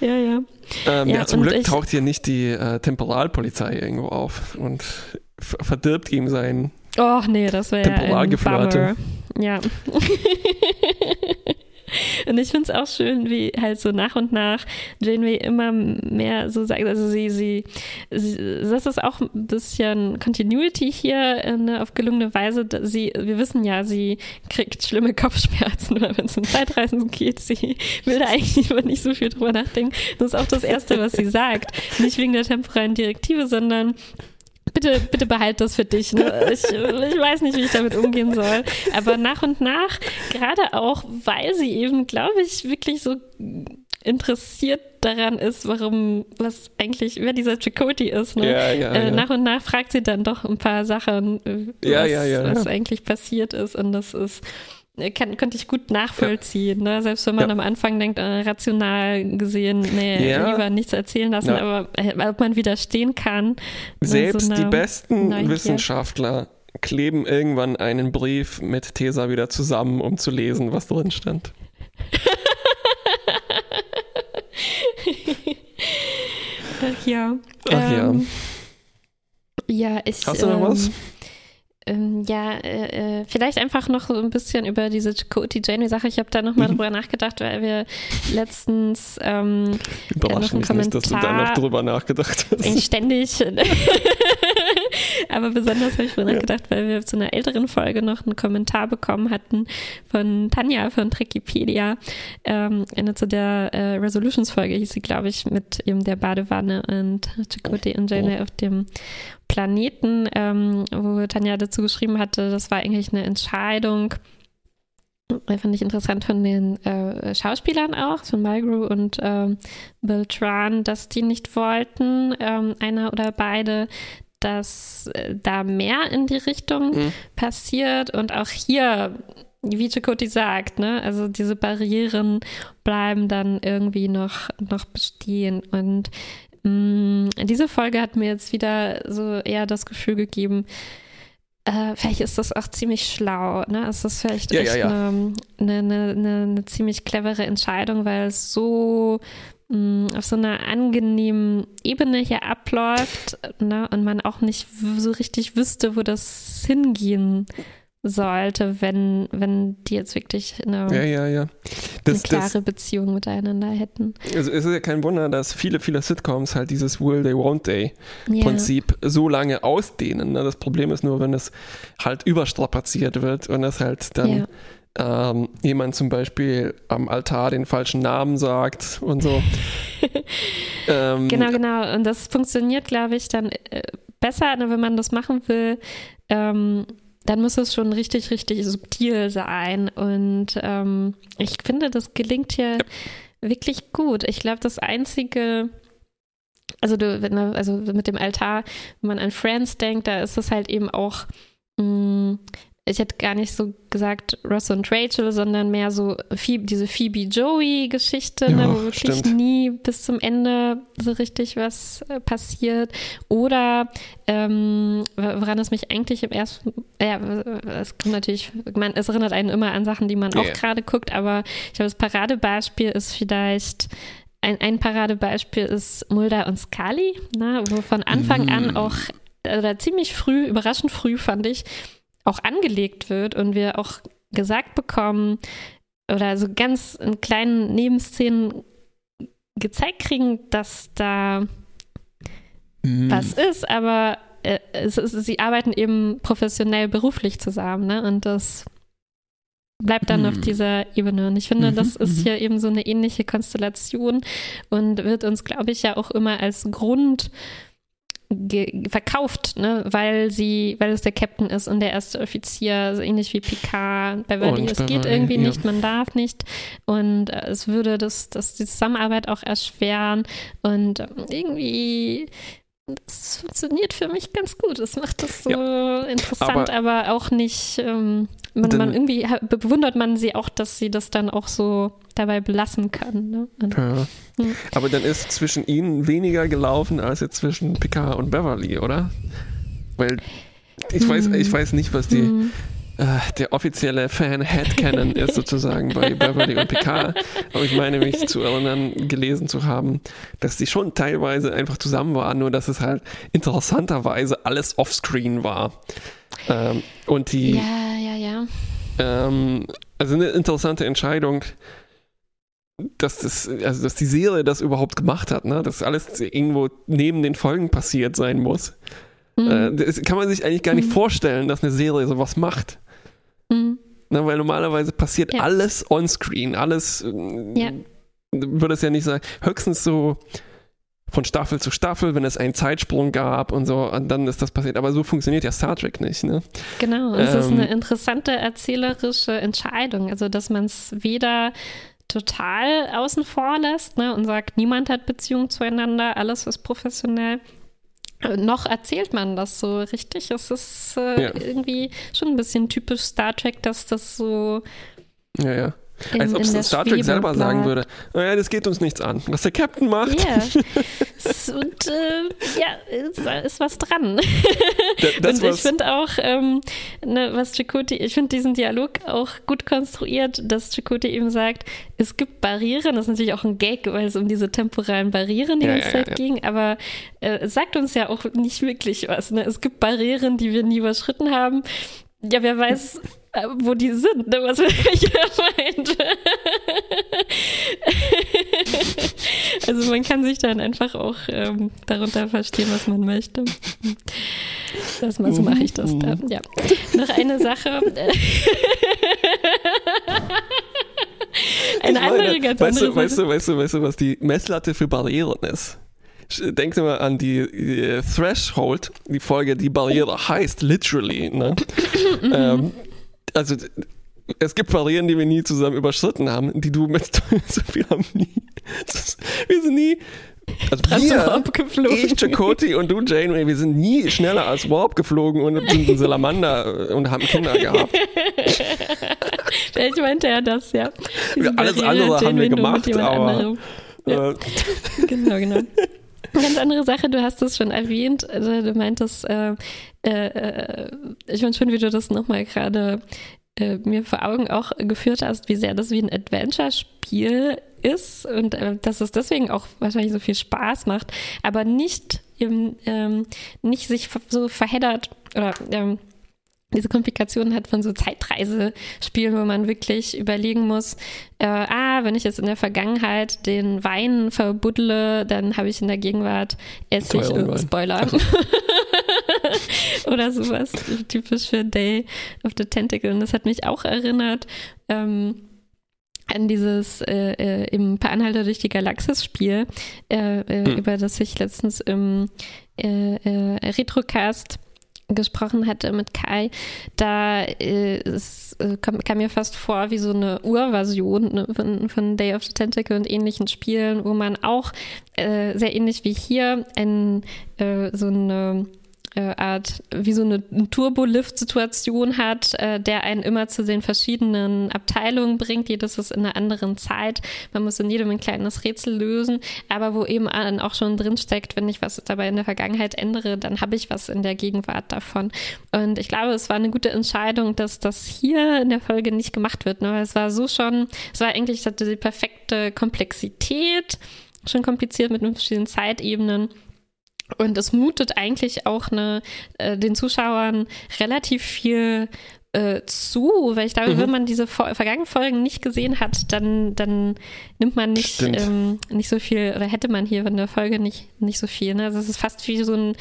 Ja, ja. ja. Ähm, ja, zum Glück ich, taucht hier nicht die äh, Temporalpolizei irgendwo auf und verdirbt ihm sein Och nee, das wäre ja ein Bummer. Ja. <laughs> Und ich finde es auch schön, wie halt so nach und nach Janeway immer mehr so sagt, also sie, sie, sie das ist auch ein bisschen Continuity hier äh, ne, auf gelungene Weise. Sie, wir wissen ja, sie kriegt schlimme Kopfschmerzen, wenn es um Zeitreisen geht. Sie will da eigentlich immer nicht so viel drüber nachdenken. Das ist auch das Erste, was sie sagt. Nicht wegen der temporalen Direktive, sondern bitte, bitte behalt das für dich. Ne? Ich, ich weiß nicht, wie ich damit umgehen soll. Aber nach und nach, gerade auch, weil sie eben, glaube ich, wirklich so interessiert daran ist, warum, was eigentlich, wer dieser Chakoti ist. Ne? Ja, ja, äh, ja. Nach und nach fragt sie dann doch ein paar Sachen, was, was eigentlich passiert ist. Und das ist, kann, konnte ich gut nachvollziehen. Ne? Selbst wenn man Ja. am Anfang denkt, äh, rational gesehen, nee, Ja. lieber nichts erzählen lassen, Ja. aber äh, ob man widerstehen kann. ne, Selbst so die besten Neugier. Wissenschaftler kleben irgendwann einen Brief mit Tesa wieder zusammen, um zu lesen, was drin stand. <laughs> Ach ja. Ach ja. Ähm, Ja, ich. Hast du noch ähm, was? Ähm, ja, äh, äh, vielleicht einfach noch so ein bisschen über diese Chakoti Janeway-Sache. Ich habe da nochmal Mhm. drüber nachgedacht, weil wir letztens ähm, Überrascht ein mich nicht, dass du da noch drüber nachgedacht hast. eigentlich ständig, <laughs> aber besonders habe ich drüber nachgedacht, weil wir zu einer älteren Folge noch einen Kommentar bekommen hatten von Tanja von Trekipedia. Ähm, zu der äh, Resolutions-Folge hieß sie, glaube ich, mit eben der Badewanne und Chakoti und Janeway auf dem Planeten, ähm, wo Tanja dazu geschrieben hatte, das war eigentlich eine Entscheidung, äh, fand ich interessant von den äh, Schauspielern auch, von Mulgrew und ähm, Beltran, dass die nicht wollten, ähm, einer oder beide, dass äh, da mehr in die Richtung Mhm. passiert. Und auch hier, wie Chakoti sagt, ne, also diese Barrieren bleiben dann irgendwie noch, noch bestehen. Und diese Folge hat mir jetzt wieder so eher das Gefühl gegeben, äh, vielleicht ist das auch ziemlich schlau. Ne? Es ist vielleicht Ja, echt ja, ja. Eine, eine, eine, eine ziemlich clevere Entscheidung, weil es so mh, auf so einer angenehmen Ebene hier abläuft ne? und man auch nicht so richtig wüsste, wo das hingehen sollte, wenn, wenn die jetzt wirklich eine, Ja, ja, ja. eine Das, klare das, Beziehung miteinander hätten. also es ist ja kein Wunder, dass viele, viele Sitcoms halt dieses Will They, Won't They. Prinzip so lange ausdehnen. Ne? Das Problem ist nur, wenn es halt überstrapaziert wird und es halt dann ähm, jemand zum Beispiel am Altar den falschen Namen sagt und so. <laughs> ähm, Genau, genau. Und das funktioniert, glaube ich, dann äh, besser, ne, wenn man das machen will. Ähm, dann muss es schon richtig, richtig subtil sein. Und ähm, ich finde, das gelingt hier wirklich gut. Ich glaube, das einzige, also, du, wenn, also mit dem Altar, wenn man an Friends denkt, da ist es halt eben auch, mh, ich hätte gar nicht so gesagt Ross und Rachel, sondern mehr so Phoebe, diese Phoebe-Joey-Geschichte, Ja, ne, wo wirklich stimmt. nie bis zum Ende so richtig was äh, passiert. Oder ähm, woran es mich eigentlich im ersten, ja, es kommt natürlich, man, es erinnert einen immer an Sachen, die man auch Ja. gerade guckt, aber ich glaube, das Paradebeispiel ist vielleicht ein, ein Paradebeispiel ist Mulder und Scully, ne, wo von Anfang an Mm. auch, oder ziemlich früh, überraschend früh fand ich, auch angelegt wird und wir auch gesagt bekommen oder so ganz in kleinen Nebenszenen gezeigt kriegen, dass da mm, was ist, aber äh, es ist, sie arbeiten eben professionell beruflich zusammen, ne? Und das bleibt dann auf Hm. dieser Ebene. Und ich finde, Mhm, das ist mhm. hier eben so eine ähnliche Konstellation und wird uns, glaube ich, ja auch immer als Grund verkauft, ne? weil sie, weil es der Captain ist und der erste Offizier, so ähnlich wie Picard, Beverly. Und es geht irgendwie ja. nicht, man darf nicht und äh, es würde das, das die Zusammenarbeit auch erschweren und ähm, irgendwie das funktioniert für mich ganz gut. Es macht das so interessant, aber, auch nicht. Ähm, man, man irgendwie bewundert man sie auch, dass sie das dann auch so dabei belassen können. Ne? Und, Ja. Hm. Aber dann ist zwischen ihnen weniger gelaufen als jetzt zwischen Picard und Beverly, oder? Weil ich weiß, Hm. ich weiß nicht, was die Hm. der offizielle Fan-Headcanon <laughs> ist sozusagen bei Beverly und Picard. Aber ich meine mich zu erinnern, gelesen zu haben, dass die schon teilweise einfach zusammen waren, nur dass es halt interessanterweise alles offscreen war. Ähm, und die, Ja, ja, ja. ähm, also eine interessante Entscheidung, dass das, also dass die Serie das überhaupt gemacht hat, ne? Dass alles irgendwo neben den Folgen passiert sein muss. Hm. Äh, das kann man sich eigentlich gar nicht Mhm. vorstellen, dass eine Serie sowas macht. Hm. Ne, weil normalerweise passiert Ja. alles onscreen, alles äh, Ja. würde es ja nicht sein. Höchstens so von Staffel zu Staffel, wenn es einen Zeitsprung gab und so, und dann ist das passiert. Aber so funktioniert ja Star Trek nicht, ne? Genau, es ist Ähm, eine interessante erzählerische Entscheidung, also dass man es weder total außen vor lässt ne, und sagt, niemand hat Beziehung zueinander, alles ist professionell. Noch erzählt man das so richtig. Es ist äh, ja. irgendwie schon ein bisschen typisch Star Trek, dass das so. Ja, ja. In, Als ob es Star Trek selber sagen würde, naja, das geht uns nichts an. Was der Captain macht. Ja, <laughs> und äh, ja, ist, ist, was dran. Das, <laughs> und ich finde auch, ähm, ne, was Chakoti, ich finde diesen Dialog auch gut konstruiert, dass Chakoti eben sagt, es gibt Barrieren, das ist natürlich auch ein Gag, weil es um diese temporalen Barrieren die ja, ganze Zeit ja, ja. ging, aber äh, es sagt uns ja auch nicht wirklich was. Ne? Es gibt Barrieren, die wir nie überschritten haben. Ja, wer weiß, wo die sind, ne, was <laughs> ich meint. also man kann sich dann einfach auch ähm, darunter verstehen, was man möchte. Das mal, so mache ich das dann. Ja. Noch eine Sache. <laughs> eine meine, andere, ganz weißt andere du, weißt du, weißt du, weißt du, was die Messlatte für Barrieren ist? Denk mal an die, die, Threshold, die Folge, die Barriere heißt, literally. Ne? <laughs> ähm, also es gibt Barrieren, die wir nie zusammen überschritten haben, die du mit <laughs> wir haben nie, wir sind nie also wir, ich, Chakoti und du, Jane, wir sind nie schneller als Warp geflogen und sind ein Salamander und haben Kinder gehabt. <laughs> Vielleicht meinte er das, ja. Alles andere haben wir gemacht, aber... Ja. Äh, <laughs> genau, genau. <laughs> Ganz andere Sache, du hast es schon erwähnt, also du meintest, äh, äh, ich finde schön, wie du das nochmal gerade äh, mir vor Augen auch geführt hast, wie sehr das wie ein Adventure-Spiel ist und äh, dass es deswegen auch wahrscheinlich so viel Spaß macht, aber nicht, eben, ähm, nicht sich so verheddert oder ähm, diese Komplikationen hat von so Zeitreisespielen, wo man wirklich überlegen muss, äh, ah, wenn ich jetzt in der Vergangenheit den Wein verbuddle, dann habe ich in der Gegenwart Essig und Spoiler. Oder sowas, typisch für Day of the Tentacle. Und das hat mich auch erinnert, ähm, an dieses äh, äh, im Per Anhalter durch die Galaxis Spiel, äh, äh, hm. über das ich letztens im äh, äh, Retrocast gesprochen hatte mit Kai, da äh, äh, kam, kam, mir fast vor wie so eine Urversion ne, von, von, Day of the Tentacle und ähnlichen Spielen, wo man auch äh, sehr ähnlich wie hier ein, äh, so eine äh, Art, wie so eine Turbolift-Situation hat, äh, der einen immer zu den verschiedenen Abteilungen bringt. Jedes ist in einer anderen Zeit. Man muss in jedem ein kleines Rätsel lösen, aber wo eben auch schon drin steckt, wenn ich was dabei in der Vergangenheit ändere, dann habe ich was in der Gegenwart davon. Und ich glaube, es war eine gute Entscheidung, dass das hier in der Folge nicht gemacht wird. Ne? Es war so schon, es war eigentlich die perfekte Komplexität, schon kompliziert mit verschiedenen Zeitebenen und es mutet eigentlich auch eine, äh, den Zuschauern relativ viel äh, zu, weil ich glaube, mhm. wenn man diese vergangenen Folgen nicht gesehen hat, dann, dann nimmt man nicht, ähm, nicht so viel, oder hätte man hier in der Folge nicht, nicht so viel. Ne? Also es ist fast wie so ein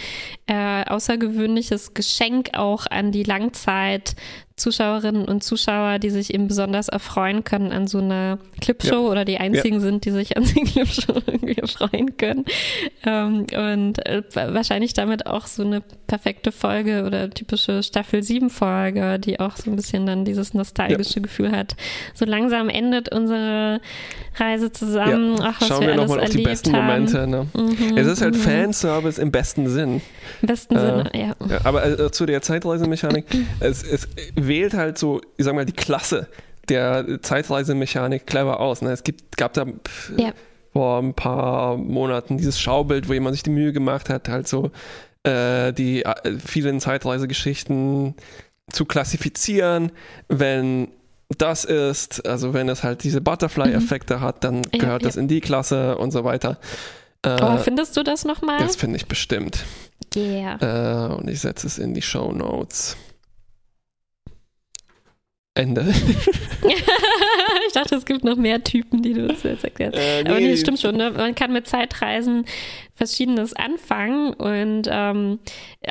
äh, außergewöhnliches Geschenk auch an die Langzeit Zuschauerinnen und Zuschauer, die sich eben besonders erfreuen können an so einer Clipshow ja. oder die einzigen ja. sind, die sich an <laughs> den Clipshow irgendwie erfreuen können. Ähm, und äh, wahrscheinlich damit auch so eine perfekte Folge oder typische Staffel 7 Folge, die auch so ein bisschen dann dieses nostalgische ja. Gefühl hat. So langsam endet unsere Reise zusammen. Ach, was Schauen wir, wir nochmal auf die besten haben. Momente. Ne? Mhm, es ist halt mhm. Fanservice im besten Sinn. Im besten äh, Sinne, ja. Aber äh, zu der Zeitreisemechanik, <clears throat> es, es wählt halt so, ich sag mal, die Klasse der Zeitreisemechanik clever aus. Ne? Es gibt, gab da ja. vor ein paar Monaten dieses Schaubild, wo jemand sich die Mühe gemacht hat, halt so äh, die äh, vielen Zeitreisegeschichten zu klassifizieren, wenn das ist, also wenn es halt diese Butterfly-Effekte mhm. hat, dann gehört ja, das in die Klasse und so weiter. Äh, oh, findest du das nochmal? Das finde ich bestimmt. Yeah. Äh, und ich setze es in die Show Notes. Ende. <laughs> ich dachte, es gibt noch mehr Typen, die du uns jetzt erklärst. Äh, nee. Aber nee, stimmt schon. Ne? Man kann mit Zeitreisen Verschiedenes anfangen und ähm,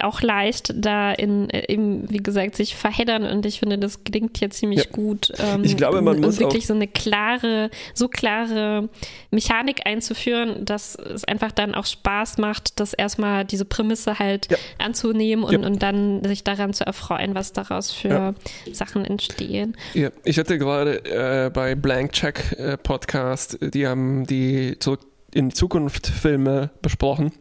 auch leicht da in, eben, wie gesagt, sich verheddern und ich finde, das gelingt hier ziemlich ja. gut. Ähm, ich glaube, man muss wirklich so eine klare, so klare Mechanik einzuführen, dass es einfach dann auch Spaß macht, das erstmal diese Prämisse halt ja. anzunehmen und, ja. und dann sich daran zu erfreuen, was daraus für Sachen entstehen. Ja, ich hatte gerade äh, bei Blank Check äh, Podcast, die haben die zurück in Zukunft Filme besprochen.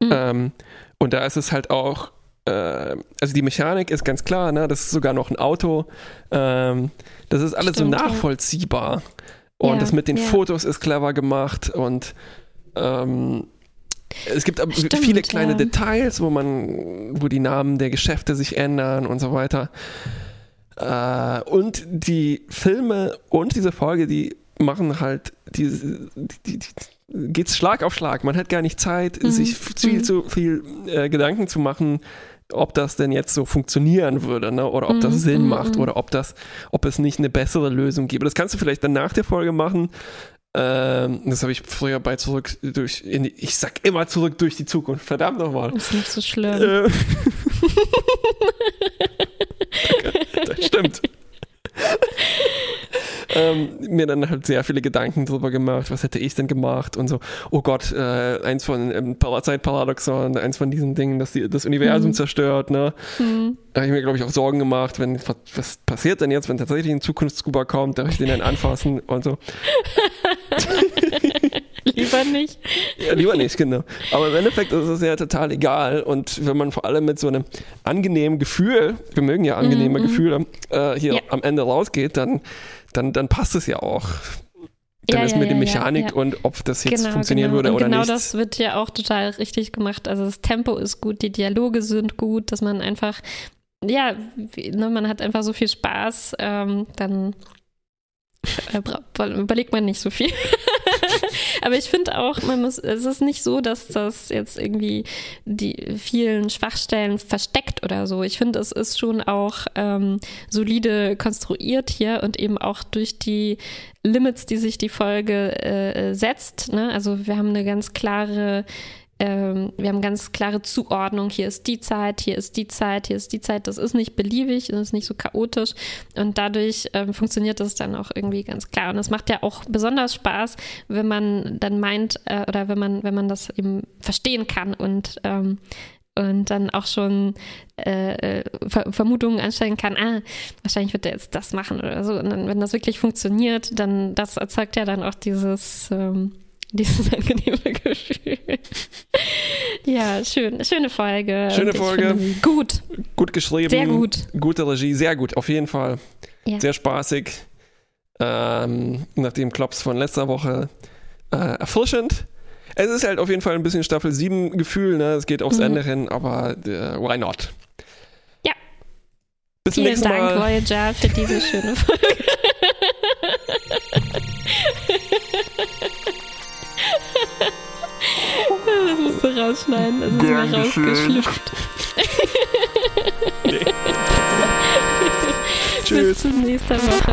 Mhm. Ähm, und da ist es halt auch, äh, also die Mechanik ist ganz klar, ne? das ist sogar noch ein Auto. Ähm, das ist alles Stimmt, so nachvollziehbar. Und ja, das mit den ja. Fotos ist clever gemacht und ähm, es gibt Stimmt, viele kleine ja. Details, wo man, wo die Namen der Geschäfte sich ändern und so weiter. Äh, und die Filme und diese Folge, die machen halt diese, die, die, geht's Schlag auf Schlag. Man hat gar nicht Zeit, mhm. sich viel mhm. zu viel äh, Gedanken zu machen, ob das denn jetzt so funktionieren würde, ne? oder ob das mhm. Sinn mhm, macht, mhm. oder ob das, ob es nicht eine bessere Lösung gibt. Das kannst du vielleicht dann nach der Folge machen. Ähm, das habe ich früher bei zurück durch, die, ich sag immer zurück durch die Zukunft. Verdammt nochmal. Ist nicht so schlimm. Äh, <laughs> <laughs> das stimmt <laughs> ähm, mir dann halt sehr viele Gedanken darüber gemacht, was hätte ich denn gemacht und so, oh Gott, äh, eins von ähm, Zeitparadoxon, eins von diesen Dingen, dass die, das Universum mhm. zerstört, ne? Mhm. Da habe ich mir, glaube ich, auch Sorgen gemacht, wenn, was, was passiert denn jetzt, wenn tatsächlich ein Zukunftsscuba kommt, darf ich den dann anfassen und so. <laughs> <laughs> lieber nicht. Ja, lieber nicht, genau. Aber im Endeffekt ist es ja total egal. Und wenn man vor allem mit so einem angenehmen Gefühl, wir mögen ja angenehme mm -hmm. Gefühle, äh, hier ja. am Ende rausgeht, dann dann, dann passt es ja auch. Dann ja, ist ja, mit der Mechanik ja, und ob das jetzt genau, funktionieren genau. würde und oder genau nicht. Genau das wird ja auch total richtig gemacht. Also das Tempo ist gut, die Dialoge sind gut, dass man einfach, ja, ne, man hat einfach so viel Spaß, ähm, dann äh, überlegt man nicht so viel. <laughs> <laughs> Aber ich finde auch, man muss, es ist nicht so, dass das jetzt irgendwie die vielen Schwachstellen versteckt oder so. Ich finde, es ist schon auch ähm, solide konstruiert hier und eben auch durch die Limits, die sich die Folge äh, setzt. Ne? Also wir haben eine ganz klare ähm, wir haben ganz klare Zuordnung. Hier ist die Zeit, hier ist die Zeit, hier ist die Zeit. Das ist nicht beliebig, das ist nicht so chaotisch. Und dadurch ähm, funktioniert das dann auch irgendwie ganz klar. Und es macht ja auch besonders Spaß, wenn man dann meint, äh, oder wenn man, wenn man das eben verstehen kann und ähm, und dann auch schon äh, äh Ver Vermutungen anstellen kann, ah, wahrscheinlich wird er jetzt das machen oder so. Und dann, wenn das wirklich funktioniert, dann das erzeugt ja dann auch dieses ähm, dieses angenehme Gefühl. ja, schön, schöne Folge. Schöne Folge. Gut. Gut geschrieben. Sehr gut. Gute Regie, sehr gut, auf jeden Fall. Ja. Sehr spaßig. Ähm, nach dem Klops von letzter Woche äh, erfrischend. Es ist halt auf jeden Fall ein bisschen Staffel 7 Gefühl, ne? Es geht aufs mhm. Ende hin, aber äh, why not? Ja. Bis zum nächsten Dank, Mal. Voyager, für diese schöne Folge. <laughs> Du rausschneiden. Das ist Gern mal rausgeschlüpft. nee. <laughs> Tschüss. Bis zum nächsten Woche.